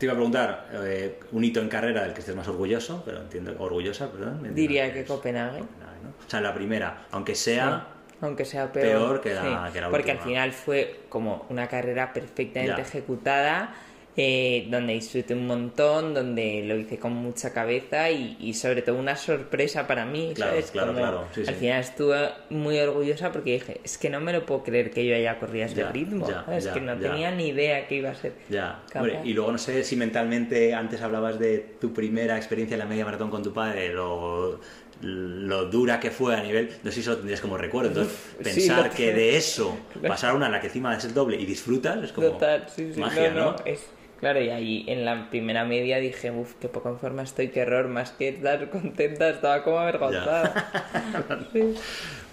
te iba a preguntar, eh, un hito en carrera del que estés más orgulloso, pero entiendo, orgullosa, perdón. entiendo Diría que Copenhague. Copenhague, ¿no? O sea, la primera, aunque sea... Aunque sea peor, Peor que la- sí, que la porque al final fue como una carrera perfectamente Ya. ejecutada, eh, donde disfruté un montón, donde lo hice con mucha cabeza y, y sobre todo una sorpresa para mí, Claro, ¿sabes? claro, Como claro, sí, al sí. final estuve muy orgullosa porque dije, es que no me lo puedo creer que yo haya corrido a Ya, ritmo, ya, que no tenía ni idea que iba a ser. Ya. Hombre, y luego no sé si mentalmente antes hablabas de tu primera experiencia en la media maratón con tu padre, lo, lo dura que fue a nivel, no sé si eso lo tendrías como recuerdo, entonces sí, pensar que de eso pasar una en la que encima es el doble y disfrutas es como Total, sí, sí, magia, no, ¿no? no, es... Claro, y ahí en la primera media dije, uff, qué poco en forma estoy, qué error, más que estar contenta, estaba como avergonzada. Sí.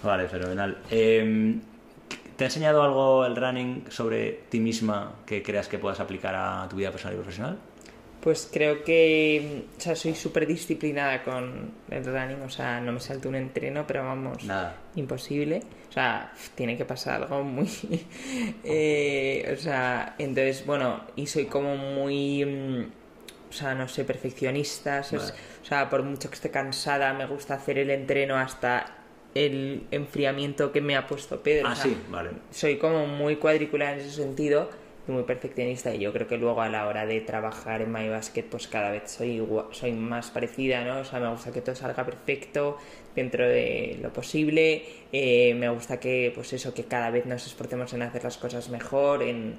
Vale, fenomenal. Eh, ¿Te ha enseñado algo el running sobre ti misma que creas que puedas aplicar a tu vida personal y profesional? Pues creo que, o sea, soy súper disciplinada con el running, o sea, no me salto un entreno, pero vamos, Nada. imposible. O sea, tiene que pasar algo muy... eh, o sea, entonces, bueno, y soy como muy... mm, O sea, no sé, perfeccionista. O sea, por mucho que esté cansada, me gusta hacer el entreno hasta el enfriamiento que me ha puesto Pedro. Ah, o sea, sí, vale. soy como muy cuadricular en ese sentido muy perfeccionista y yo creo que luego a la hora de trabajar en MyBasket pues cada vez soy igua- soy más parecida, ¿no? O sea, me gusta que todo salga perfecto dentro de lo posible, eh, me gusta que pues eso, que cada vez nos esforcemos en hacer las cosas mejor, en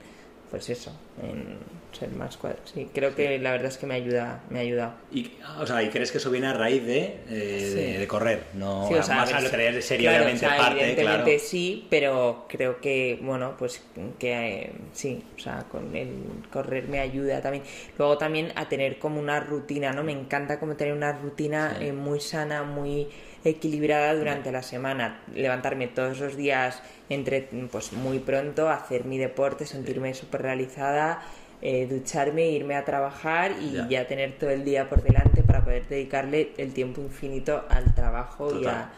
pues eso, en ser más cuadro. Sí, creo que la verdad es que me ayuda, me ha ayudado. Y, o sea, ¿y crees que eso viene a raíz de, eh, de, Sí. de correr? No, Sí, o sea, más a lo serio, claro, obviamente, o sea, parte, evidentemente claro. sí, pero creo que, bueno, pues que eh, sí, o sea, con el correr me ayuda también. Luego también a tener como una rutina, ¿no? Me encanta como tener una rutina eh, muy sana, muy equilibrada durante la semana. Levantarme todos los días entre, pues muy pronto, hacer mi deporte, sentirme súper realizada. eh, ducharme, irme a trabajar y Ya. ya tener todo el día por delante para poder dedicarle el tiempo infinito al trabajo y a,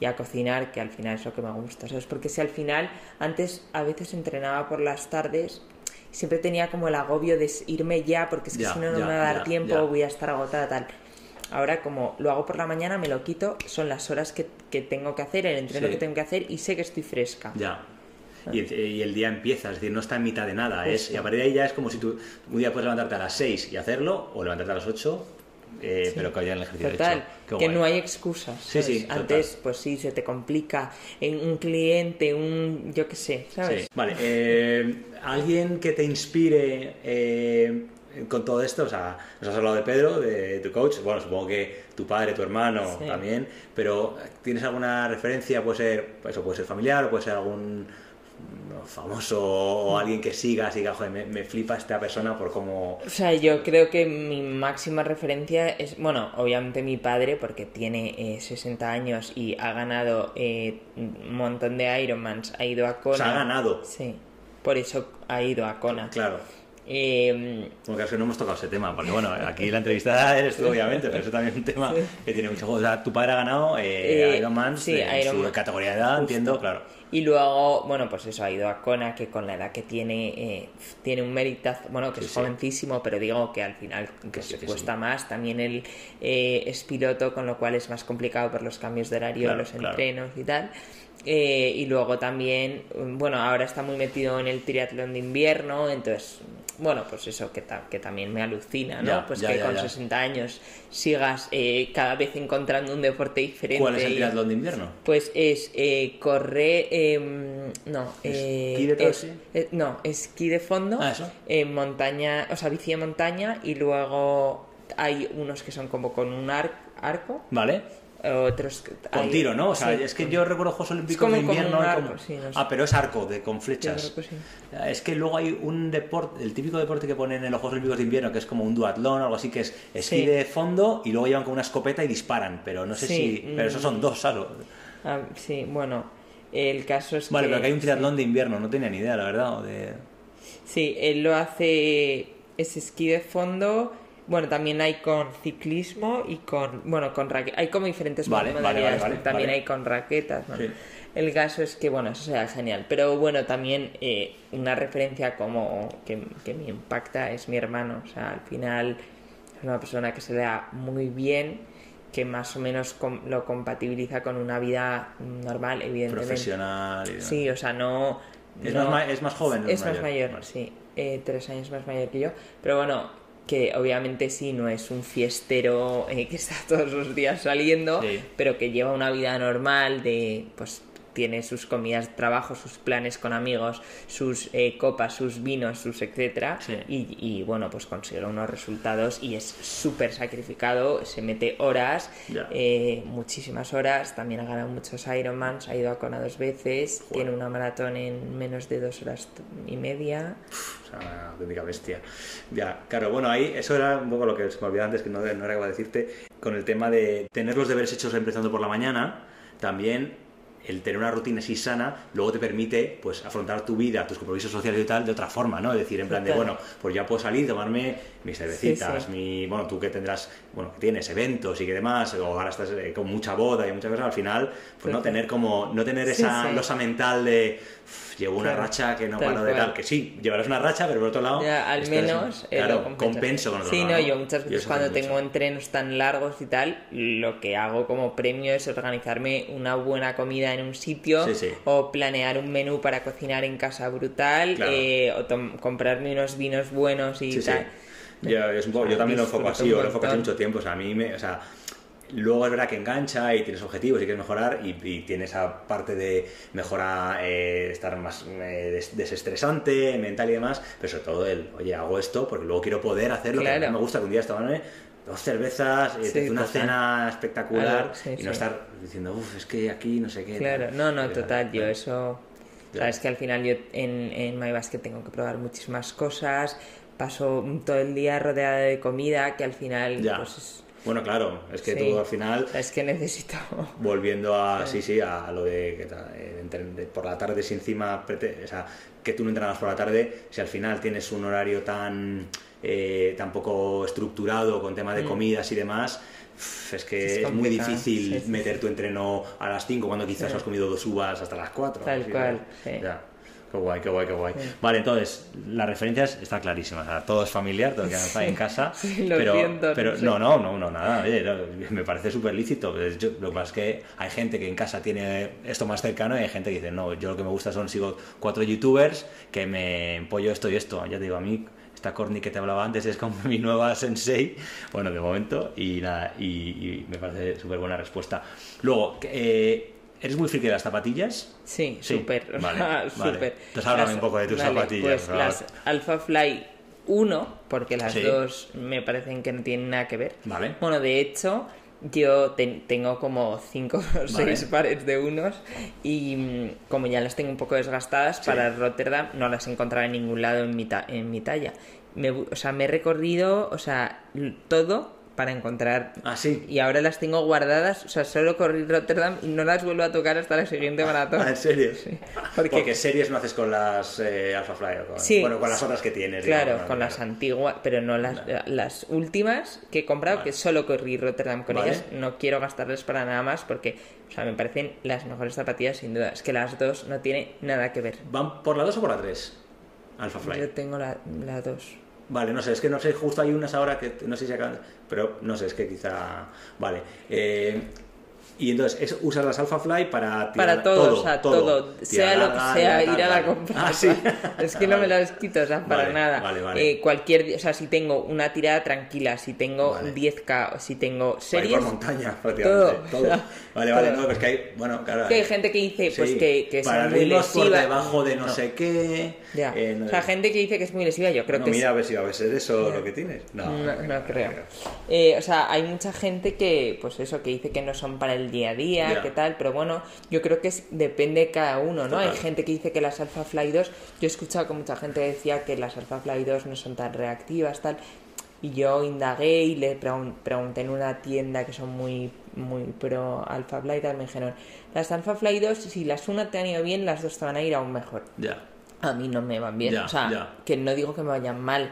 y a cocinar, que al final es lo que me gusta, ¿sabes? Porque si al final, antes a veces entrenaba por las tardes, siempre tenía como el agobio de irme ya, porque es que Ya, si no, no ya, me va a dar tiempo, voy a estar agotada, tal. Ahora, como lo hago por la mañana, me lo quito, son las horas que, que tengo que hacer, el entreno Sí. que tengo que hacer y sé que estoy fresca. Ya. Y el, y el día empieza, es decir, no está en mitad de nada. Es, Justo. y a partir de ahí ya es como si tú un día puedes levantarte a las 6 y hacerlo, o levantarte a las 8, eh, Sí. pero que haya el ejercicio Total, hecho. Que no hay excusas. Sí, sí, total. Antes, pues sí, se te complica. En un cliente, un. yo qué sé, ¿sabes? Sí. Vale, eh, alguien que te inspire, eh, con todo esto, o sea, nos has hablado de Pedro, de tu coach, bueno, supongo que tu padre, tu hermano Sí. también, pero ¿tienes alguna referencia? Puede ser, eso puede ser familiar o puede ser algún famoso o alguien que sigas y diga, joder, me, me flipa esta persona por cómo... O sea, yo creo que mi máxima referencia es, bueno, obviamente mi padre, porque tiene eh, 60 años y ha ganado eh, un montón de Ironmans, ha ido a Kona. O sea, ha ganado. Sí, por eso ha ido a Kona. Claro. Eh, Como que es que no hemos tocado ese tema, porque bueno, aquí la entrevistada eres tú, obviamente, pero eso también es un tema que tiene mucho juego. O sea, tu padre ha ganado eh, Eh, Ironman sí, en su Ironman. categoría de edad, Justo. entiendo, claro. Y luego, bueno, pues eso, ha ido a Kona, que con la edad que tiene, eh, tiene un meritazo, bueno, que Sí, es jovencísimo, pero digo que al final que se cuesta más. También él eh, es piloto, con lo cual es más complicado por los cambios de horario, Claro, los claro. entrenos y tal. Eh, y luego también, mm, bueno, ahora está muy metido en el triatlón de invierno, entonces, bueno, pues eso que, ta- que también me alucina, ¿no? Ya, pues ya, que ya, con ya. 60 años sigas eh, cada vez encontrando un deporte diferente. ¿Cuál es el triatlón de invierno? pues es eh, correr, em, no, eh, ¿Esquí de es- eh, no, esquí de fondo, Ah, eso. en montaña, o sea, bici de montaña y luego hay unos que son como con un ar- arco, ¿Vale? Otros Con hay- tiro, ¿no? O sea, sí, es que con- yo recuerdo Juegos Olímpicos como de invierno. y arco, como- sí, no sé. Ah, pero es arco, de, con flechas. que sí. Es que luego hay un deporte, el típico deporte que ponen en los Juegos Olímpicos de invierno, que es como un duatlón o algo así, que es esquí de fondo y luego llevan con una escopeta y disparan, pero no sé si... Pero esos mm. son dos, ¿sabes? Ah, sí, bueno, el caso es Vale, que... pero que hay un triatlón de invierno, no tenía ni idea, la verdad. de... Sí, él lo hace, es esquí de fondo. Bueno, también hay con ciclismo y con, bueno, con raquetas. Hay como diferentes Vale, modalidades. vale, vale, también hay con raquetas. ¿no? Sí. El caso es que, bueno, eso será genial. Pero bueno, también eh, una referencia como que, que me impacta es mi hermano. O sea, al final es una persona que se le da muy bien, que más o menos com- lo compatibiliza con una vida normal, evidentemente. Profesional y. Sí, o sea, no... ¿Es, no- más, ¿Es más joven? o es más mayor, sí. Eh, tres años más mayor que yo. Pero bueno, que obviamente sí, no es un fiestero eh, que está todos los días saliendo, Sí. pero que lleva una vida normal de, pues tiene sus comidas de trabajo, sus planes con amigos, sus eh, copas, sus vinos, sus etcétera. Sí. Y, y, bueno, pues consigue unos resultados y es súper sacrificado, se mete horas, eh, muchísimas horas, también ha ganado muchos Ironmans, ha ido a Kona dos veces, Joder. tiene una maratón en menos de dos horas y media. O sea, una auténtica bestia. Ya, claro, bueno, ahí eso era un poco lo que se me olvidaba antes, que no, no era capaz de decirte, con el tema de tener los deberes hechos empezando por la mañana, también el tener una rutina así sana luego te permite pues afrontar tu vida, tus compromisos sociales y tal de otra forma, ¿no? Es decir, en plan de, bueno, pues ya puedo salir, tomarme mis cervecitas, sí. mi, bueno, tú que tendrás, bueno, que tienes eventos y que demás, o ahora estás eh, con mucha boda y muchas cosas, al final, pues no tener como, no tener esa losa mental de, "Uf, llevo una Claro, racha que no paro de tal, que sí, llevarás una racha, pero por otro lado, Ya, al menos eh, claro, lo compenso con otro Sí, lado, no, yo muchas veces cuando tengo mucho. entrenos tan largos y tal, lo que hago como premio es organizarme una buena comida en un sitio Sí, sí. o planear un menú para cocinar en casa brutal Claro. eh, o comprarme unos vinos buenos y Sí, sí. tal. Ya, es un poco- O sea, yo también lo enfoco así, un o lo enfoco hace mucho tiempo. O sea, a mí me. O sea, luego es verdad que engancha y tienes objetivos y quieres mejorar y, y tiene esa parte de mejora, eh, estar más eh, des- desestresante, mental y demás, pero sobre todo el, oye, hago esto porque luego quiero poder hacer lo que Claro. a mí me gusta, que un día tomarme dos cervezas, eh, Sí, una total. cena espectacular Claro, sí, y no sí. estar diciendo, uff, es que aquí no sé qué. Claro, tal". no, no, total, yo eso... Sabes que al final yo en, en MyBasket tengo que probar muchísimas cosas, paso todo el día rodeada de comida, que al final Ya. pues es... Bueno, claro, es que Sí. tú al final Es que necesito... volviendo a sí sí a lo de que eh, por la tarde si encima o sea, que tú no entrenas por la tarde si al final tienes un horario tan eh, tan poco estructurado con tema de comidas y demás es que Mm. Es es, muy difícil sí, meter tu entreno a las 5 cuando quizás has comido dos uvas hasta las 4 Tal cual, sí. ya. Qué guay, qué guay, qué guay. Vale, entonces, las referencias está clarísima. O sea, todo es familiar, todo queda está en casa. Sí, lo pero, siento, pero no, no, no, no, nada. oye, no, me parece súper lícito. Pues yo- lo que pasa es que hay gente que en casa tiene esto más cercano y hay gente que dice, no, yo lo que me gusta son, sigo cuatro youtubers que me empollo esto y esto. Ya te digo, a mí, esta Corny que te hablaba antes es como mi nueva sensei, bueno, de momento, y nada, y, y me parece súper buena respuesta. Luego, eh, ¿eres muy friki de las zapatillas? Sí, Sí, súper, vale, vale. súper. Entonces háblame Las- un poco de tus vale, zapatillas, Pues las Alpha Fly uno, porque las Sí. dos me parecen que no tienen nada que ver. Vale. Bueno, de hecho, yo ten- tengo como cinco o seis pares de unos y mm, como ya las tengo un poco desgastadas, Sí. para Rotterdam no las encontraba en ningún lado en mi, ta- en mi talla. Me, o sea, me he recorrido, o sea, todo para encontrar Ah, sí. y ahora las tengo guardadas, o sea, solo corrí Rotterdam y no las vuelvo a tocar hasta la siguiente maratón. Ah, ¿En serio? Porque- Porque... series no haces con las eh, Alpha Fly o con, Sí. bueno, con las otras que tienes. Claro, digamos, con las antiguas, pero no las, las últimas que he comprado, Vale. que solo corrí Rotterdam con Vale. ellas. No quiero gastarles para nada más porque, o sea, me parecen las mejores zapatillas sin duda. Es que las dos no tienen nada que ver. ¿Van por la 2 o por la 3? Alpha Fly. Yo tengo la, la dos. Vale, no sé, es que no sé, justo hay unas ahora que no sé si acaban, pero no sé, es que quizá... Vale. Eh, y entonces, es, usas las Alpha Fly para tirar Para todo, o sea, todo, sea lo que sea, ir a la vale. compra. Ah, sí. Es que no me Vale. las quito, o sea, para Vale, nada. vale, vale. Eh, cualquier, o sea, si tengo una tirada tranquila, si tengo Vale. 10k, o si tengo series, por montaña, prácticamente. todo. Todo. Vale, vale, no, pues que hay, bueno, claro. que hay gente que dice pues sí, que, que son muy ritmos por lesivas. debajo de no, No. sé qué. Ya. eh, no- o sea, gente que dice que es muy lesiva, yo creo no, que mira es- a ver si va a ser eso lo que tienes. No, No, no creo. Eh, o sea, hay mucha gente que, pues eso, que dice que no son para el día a día, Ya. que tal, pero bueno, yo creo que es- depende de cada uno, ¿no? Total. Hay gente que dice que las Alpha Fly 2, yo he escuchado que mucha gente decía que las Alpha Fly 2 no son tan reactivas, tal, y yo indagué y le pregun- pregunté en una tienda que son muy, muy pro Alpha Fly, tal, me dijeron, las Alpha Fly 2, si las una te han ido bien, las dos te van a ir aún mejor. Ya. A mí no me van bien. Ya, o sea, ya. que no digo que me vayan mal,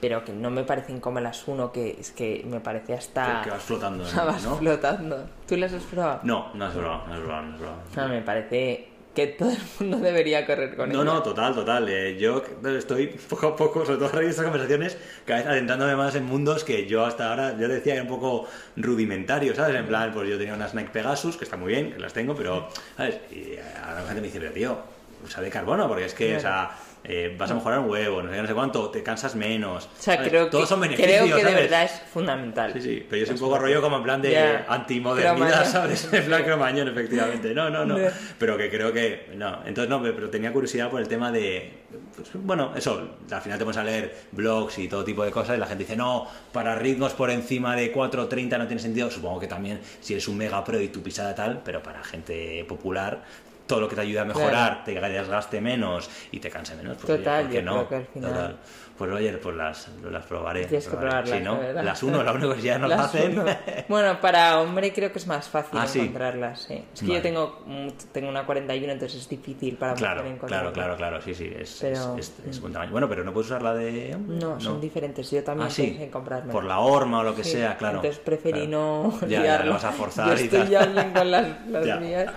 pero que no me parecen como las uno, que es que me parece hasta. Que, que vas flotando, o sea, vas ¿no? flotando. ¿Tú las has probado? No, no es broma, no es broma, no es broma. O sea, me parece que todo el mundo debería correr con No, ella. no, total, total. Eh, yo estoy poco a poco, sobre todo a raíz de estas conversaciones, cada vez adentrándome más en mundos que yo hasta ahora, yo decía, era un poco rudimentario, ¿sabes? En plan, pues yo tenía unas Nike Pegasus, que están muy bien, que las tengo, pero, ¿sabes? Y ahora la gente me dice, pero tío, usa de carbono, porque es que, o sea, eh, vas a mejorar un huevo, no sé, no sé cuánto, te cansas menos. O sea, ¿sabes? creo Todos que, son beneficios, creo que de ¿sabes? verdad es fundamental. Sí, sí, pero yo soy un poco rollo como en plan de Ya. antimodernidad. ¿sabes? En plan cromañón, efectivamente. No, no, no. Pero que creo que. No, entonces no, pero tenía curiosidad por el tema de. pues, bueno, eso, al final te pones a leer blogs y todo tipo de cosas y la gente dice, no, para ritmos por encima de 4.30 no tiene sentido. Supongo que también si eres un mega pro y tu pisada tal, pero para gente popular. Todo lo que te ayude a mejorar, te desgaste menos y te canse menos. Pues, Total, ¿por qué yo no? creo que al final- Total. Pues oye, pues las, las probaré. Tienes que probaré. probarlas, Sí, ¿no? la. Las uno, la que ya nos Las hacen. uno. Bueno, para hombre creo que es más fácil Ah, sí. encontrarlas, sí. Es que Vale. yo tengo, mm, tengo una 41, entonces es difícil para Claro, mujer encontrarla. claro, claro, claro, sí, sí, es, Pero- es, es- es buen tamaño. Bueno, pero no puedes usar la de... hombre? No, son diferentes. Yo también Ah, sí, comprarme. por la horma o lo que Sí, sea, claro. Entonces preferí Claro. no Ya, ya, lo vas a forzar Yo y estoy tal. ya bien con las, las Ya. mías.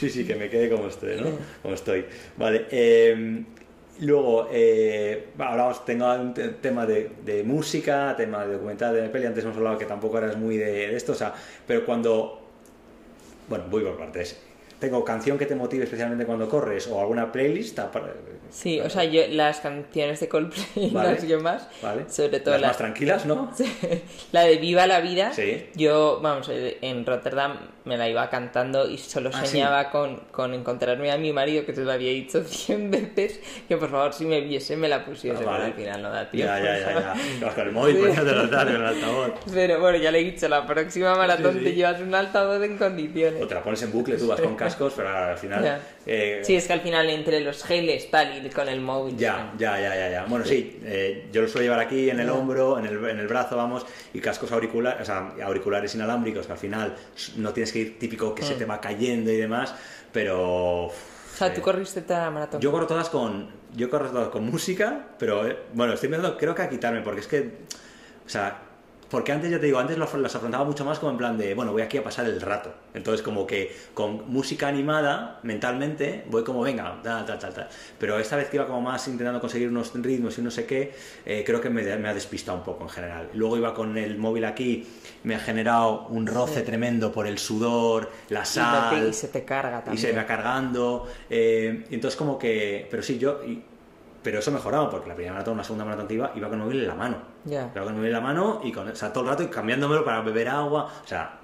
Sí, sí, que me quede como estoy, ¿no? Como estoy. Vale, eh, luego, eh, hablamos, tengo un te- tema de, de música, tema de documental, de peli, antes hemos hablado que tampoco eras muy de, de esto, o sea, pero cuando... Bueno, voy por partes. Tengo canción que te motive especialmente cuando corres o alguna playlist. Sí, o sea, yo las canciones de Coldplay Vale. las que más, Vale. sobre todo Las la, más tranquilas, ¿no? la de Viva la Vida, Sí. yo, vamos, eh, en Rotterdam me la iba cantando y solo Ah, soñaba con, con encontrarme a mi marido, que se lo había dicho cien veces, que por favor si me viese me la pusiese, Ah, pero vale. al final no da tiempo. Ya, ya, ya, ya. Con el móvil Sí. poniéndotelo tal, con el altavoz. Pero bueno, ya le he dicho, la próxima maratón Sí, sí. te llevas un altavoz en condiciones. O te la pones en bucle, tú vas con cascos, pero al final... Ya. eh, Sí, es que al final entre los geles tal y con el móvil. Ya, ya, ya, ya, ya. Bueno, sí, eh, yo lo suelo llevar aquí en el hombro, en el, en el brazo, vamos, y cascos auriculares, o sea, auriculares inalámbricos, que al final no tienes que ir típico que se te va cayendo y demás, pero... O sea, tú eh, corriste toda la maratón. Yo corro todas con, yo corro todas con música, pero eh, bueno, estoy empezando creo que a quitarme, porque es que, o sea, porque antes ya te digo, antes las afrontaba mucho más como en plan de, bueno, voy aquí a pasar el rato. Entonces como que con música animada, mentalmente, voy como, venga, tal, tal, tal, tal. Pero esta vez que iba como más intentando conseguir unos ritmos y no sé qué, eh, creo que me, me ha despistado un poco en general. Luego iba con el móvil aquí, me ha generado un roce tremendo por el sudor, la Y sal te- y se te carga y también. se va cargando. eh, y entonces como que... Pero sí, yo... y- pero eso mejoraba porque la primera maratón, la segunda maratón que iba, iba con el móvil en la mano. Ya. Iba con la mano y con, o sea, todo el rato y cambiándomelo para beber agua. O sea,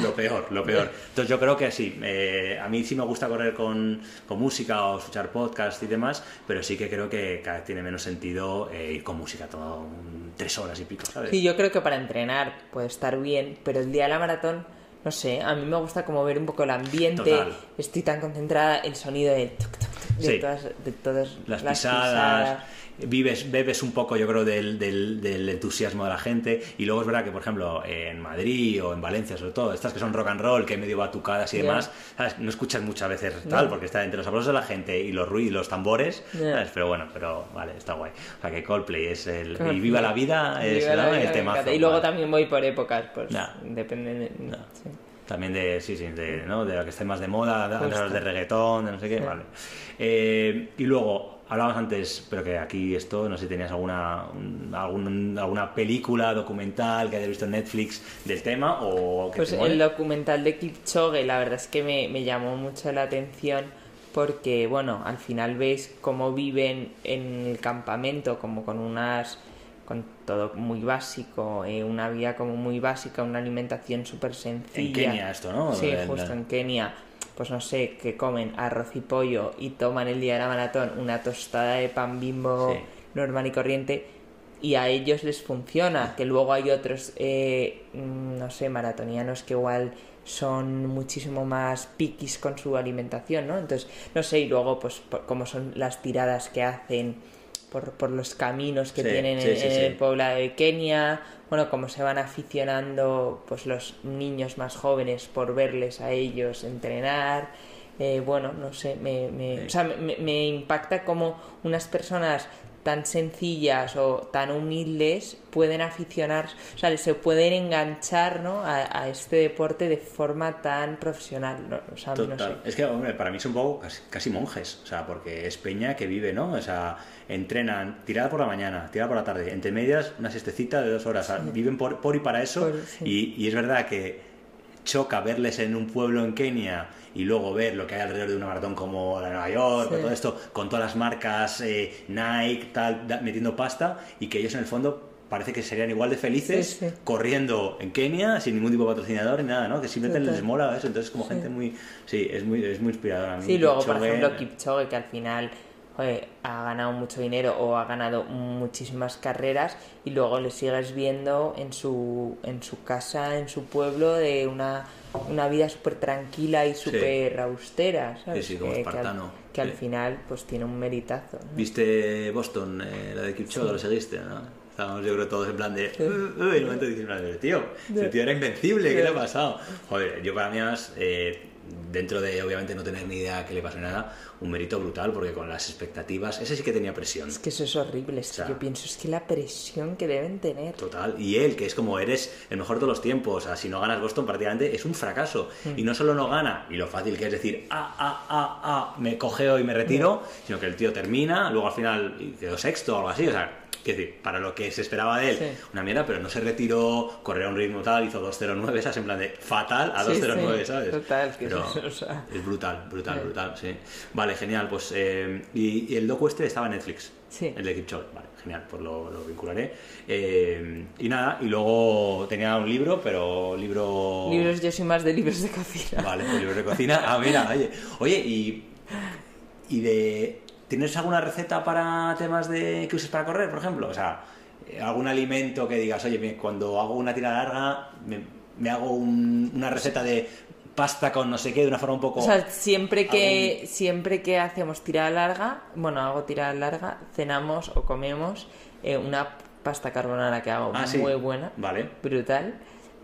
lo peor, lo peor. Entonces yo creo que sí, eh, a mí sí me gusta correr con, con música o escuchar podcast y demás, pero sí que creo que cada vez tiene menos sentido eh, ir con música todo un- tres horas y pico, ¿sabes? Sí, yo creo que para entrenar puede estar bien, pero el día de la maratón, no sé, a mí me gusta como ver un poco el ambiente, Total. estoy tan concentrada, el sonido de, tuc, tuc, tuc, de Sí. todas, de todas las pisadas, vives, bebes un poco, yo creo, del, del, del entusiasmo de la gente. Y luego es verdad que, por ejemplo, en Madrid o en Valencia, sobre todo, estas que son rock and roll, que medio batucadas y Ya. demás, ¿sabes? no escuchas muchas veces tal, No. porque está entre los aplausos de la gente y los ruidos, los tambores. ¿sabes? Pero bueno, pero vale, está guay. O sea, que Coldplay es el. Y Viva la Vida es Viva la vida, el temazo. Y luego vale. también voy por épocas, pues Ya. depende de... Ya. sí. También de, sí, sí, de, ¿no? de lo que esté más de moda, de, de reggaetón, de no sé qué, Sí. vale. Eh, y luego, hablabas antes, pero que aquí esto, no sé si tenías alguna, un- algún- alguna película, documental que hayas visto en Netflix del tema o que Pues te el documental de Kipchoge, la verdad es que me, me llamó mucho la atención porque, bueno, al final ves cómo viven en el campamento, como con unas con todo muy básico, eh, una vida como muy básica, una alimentación súper sencilla. En Kenia esto, ¿no? Sí, justo en Kenia. Pues no sé, que comen arroz y pollo y toman el día de la maratón una tostada de pan bimbo Sí. normal y corriente y a ellos les funciona. Que luego hay otros, eh, mm, no sé, maratonianos que igual son muchísimo más piquis con su alimentación, ¿no? Entonces, no sé, y luego, pues, como son las tiradas que hacen por, por los caminos que Sí, tienen sí, en, sí, en sí. el poblado de Kenia, bueno, cómo se van aficionando pues los niños más jóvenes por verles a ellos entrenar, eh, bueno, no sé, me, me- o sea, me, me impacta cómo unas personas tan sencillas o tan humildes pueden aficionar, o sea, se pueden enganchar ¿no? a, a este deporte de forma tan profesional, ¿no? o sea, no Total. sé. Es que, hombre, para mí son un poco casi, casi monjes, o sea, porque es peña que vive, ¿no? O sea, entrenan tirada por la mañana, tirada por la tarde, entre medias una siestecita de dos horas, o sea, viven por, por y para eso, Por- sí. y, y es verdad que choca verles en un pueblo en Kenia y luego ver lo que hay alrededor de una maratón como la de Nueva York, Sí. o todo esto, con todas las marcas eh, Nike, tal, da- metiendo pasta, y que ellos en el fondo parece que serían igual de felices Sí, sí. corriendo en Kenia sin ningún tipo de patrocinador ni nada, ¿no? Que simplemente Total. les mola eso, entonces como Sí. gente muy... Sí, es muy, es muy inspirador a mí. Sí, luego, por ejemplo, Kipchoge, que al final joder, ha ganado mucho dinero o ha ganado muchísimas carreras y luego le sigues viendo en su, en su casa, en su pueblo, de una, una vida súper tranquila y súper austera, ¿sabes? Sí, sí, como que al, espartano. que al Sí. final pues tiene un meritazo. ¿no? ¿Viste Boston, eh, la de Kipchoge, Sí. lo seguiste, no? Estábamos yo creo todos en plan de... Y en un momento dices, en plan de, tío, el tío era invencible, ¿qué le ha pasado? Joder, yo para mí además, eh, dentro de obviamente no tener ni idea que le pasó ni nada, un mérito brutal, porque con las expectativas, ese sí que tenía presión. Es que eso es horrible, es O sea, que yo pienso, es que la presión que deben tener. Total, y él, que es como eres el mejor de los tiempos, o sea, si no ganas Boston prácticamente es un fracaso. Mm. Y no solo no gana, y lo fácil que es decir, ah, ah, ah, ah, me cogeo y me retiro, sino que el tío termina, luego al final quedó sexto o algo así, o sea, quiero decir, para lo que se esperaba de él, Sí. una mierda, pero no se retiró, corrió a un ritmo tal, hizo 2.09, esas en plan de fatal a Sí, 2.09, sí, ¿sabes? total, que Pero es- o sea. es brutal, brutal, Sí. brutal, sí. Vale, genial, pues, eh, y, y el docu este estaba en Netflix. Sí. El de Kipchoge, vale, genial, pues lo, lo vincularé. Eh, y nada, y luego tenía un libro, pero libro... Libros, yo soy más de libros de cocina. Vale, pues libros de cocina. Ah, mira, oye, oye, y, y de... ¿Tienes alguna receta para temas de que uses para correr, por ejemplo? O sea, eh, algún alimento que digas, oye, cuando hago una tira larga, me, me hago un- una receta de pasta con no sé qué, de una forma un poco... O sea, siempre que, siempre que hacemos tirada larga, bueno, hago tirada larga, cenamos o comemos eh, una pasta carbonara que hago Ah, sí. muy buena, Vale. brutal.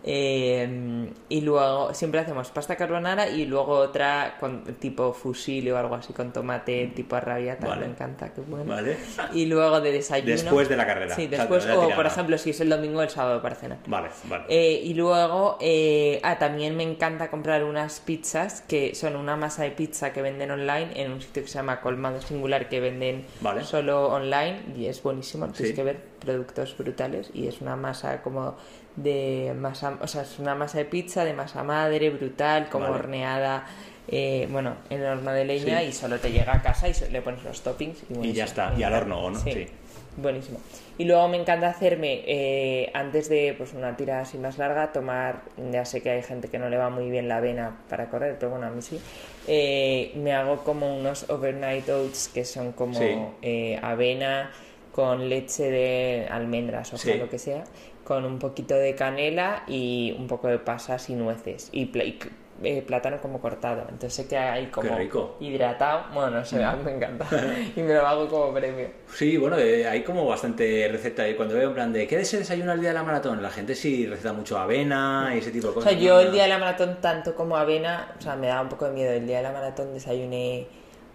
Eh, y luego siempre hacemos pasta carbonara y luego otra con, tipo fusilli o algo así con tomate tipo arrabiata, Vale. me encanta, qué bueno. Vale. Y luego de desayuno. Después de la carrera. Sí, O sea, después, o por ejemplo, si es el domingo el sábado para cenar. Vale, vale. Eh, y luego, eh, ah, también me encanta comprar unas pizzas que son una masa de pizza que venden online en un sitio que se llama Colmado Singular que venden Vale. solo online y es buenísimo. Tienes Sí. que ver productos brutales y es una masa como de masa, o sea, es una masa de pizza de masa madre brutal, como Vale. horneada. eh, bueno, en el horno de leña Sí. y solo te llega a casa y le pones los toppings y, ya está, y al horno, ¿o no? Sí. Sí. buenísimo. Y luego me encanta hacerme, eh, antes de pues una tira así más larga, tomar, ya sé que hay gente que no le va muy bien la avena para correr, pero bueno, a mí sí. Eh, me hago como unos overnight oats que son como Sí. avena con leche de almendras o sea, lo que sea, con un poquito de canela y un poco de pasas y nueces y, c- eh, plátano como cortado. Entonces se queda ahí como rico. hidratado. Bueno, no sé, a mí me encanta. y me lo hago como premio. Sí, bueno, eh, hay como bastante receta. Y cuando veo en plan de ¿qué se desayuna el día de la maratón? La gente sí receta mucho avena y ese tipo de O cosas. sea, ¿no? yo el día de la maratón, tanto como avena, o sea, me da un poco de miedo. El día de la maratón desayuné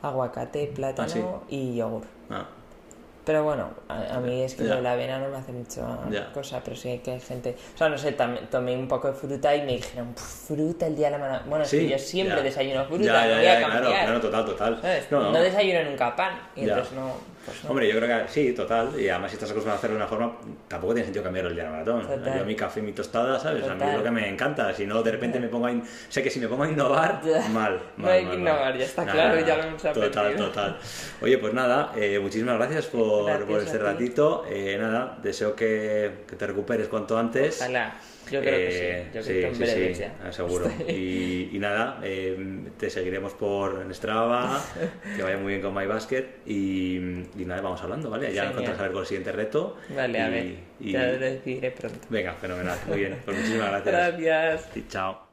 aguacate, plátano y yogur. Ah, Pero bueno, a, a mí es que de la avena no me hace mucha cosa, pero sí que hay gente... O sea, no sé, tomé un poco de fruta y me dijeron, "Puf, fruta el día de la maratón. Bueno, es que yo siempre desayuno fruta, no ya, voy ya, a cambiar. Claro, claro, total, total. No, No, no. desayuno nunca pan, y entonces no... Pues no. Hombre, yo creo que sí, total. Y además, si estás acostumbrado a hacerlo de una forma, tampoco tiene sentido cambiarlo el día de la maratón. Total. Yo mi café y mi tostada, ¿sabes? A mí es Total. lo que me encanta. Si no, de repente me pongo a. in- Sé que si me pongo a innovar, Ya. mal. No mal, hay mal, que mal. innovar, ya está claro, nada. ya lo hemos Total, aprendido. total. Oye, pues nada, eh, muchísimas gracias por, Gracias por este ratito. Eh, nada, deseo que, que te recuperes cuanto antes. Ojalá. Yo creo Eh, que sí. Yo sí, creo que en sí, breve sí, ya. ah, seguro. Y, y nada, eh, te seguiremos por en Strava, que vaya muy bien con MyBasket y, y nada, vamos hablando, ¿vale? Ya encontrás a ver con el siguiente reto. Vale, a Y- ver. y- Ya lo decidiré pronto. Venga, fenomenal, muy bien. Pues muchísimas gracias. Gracias. Y chao.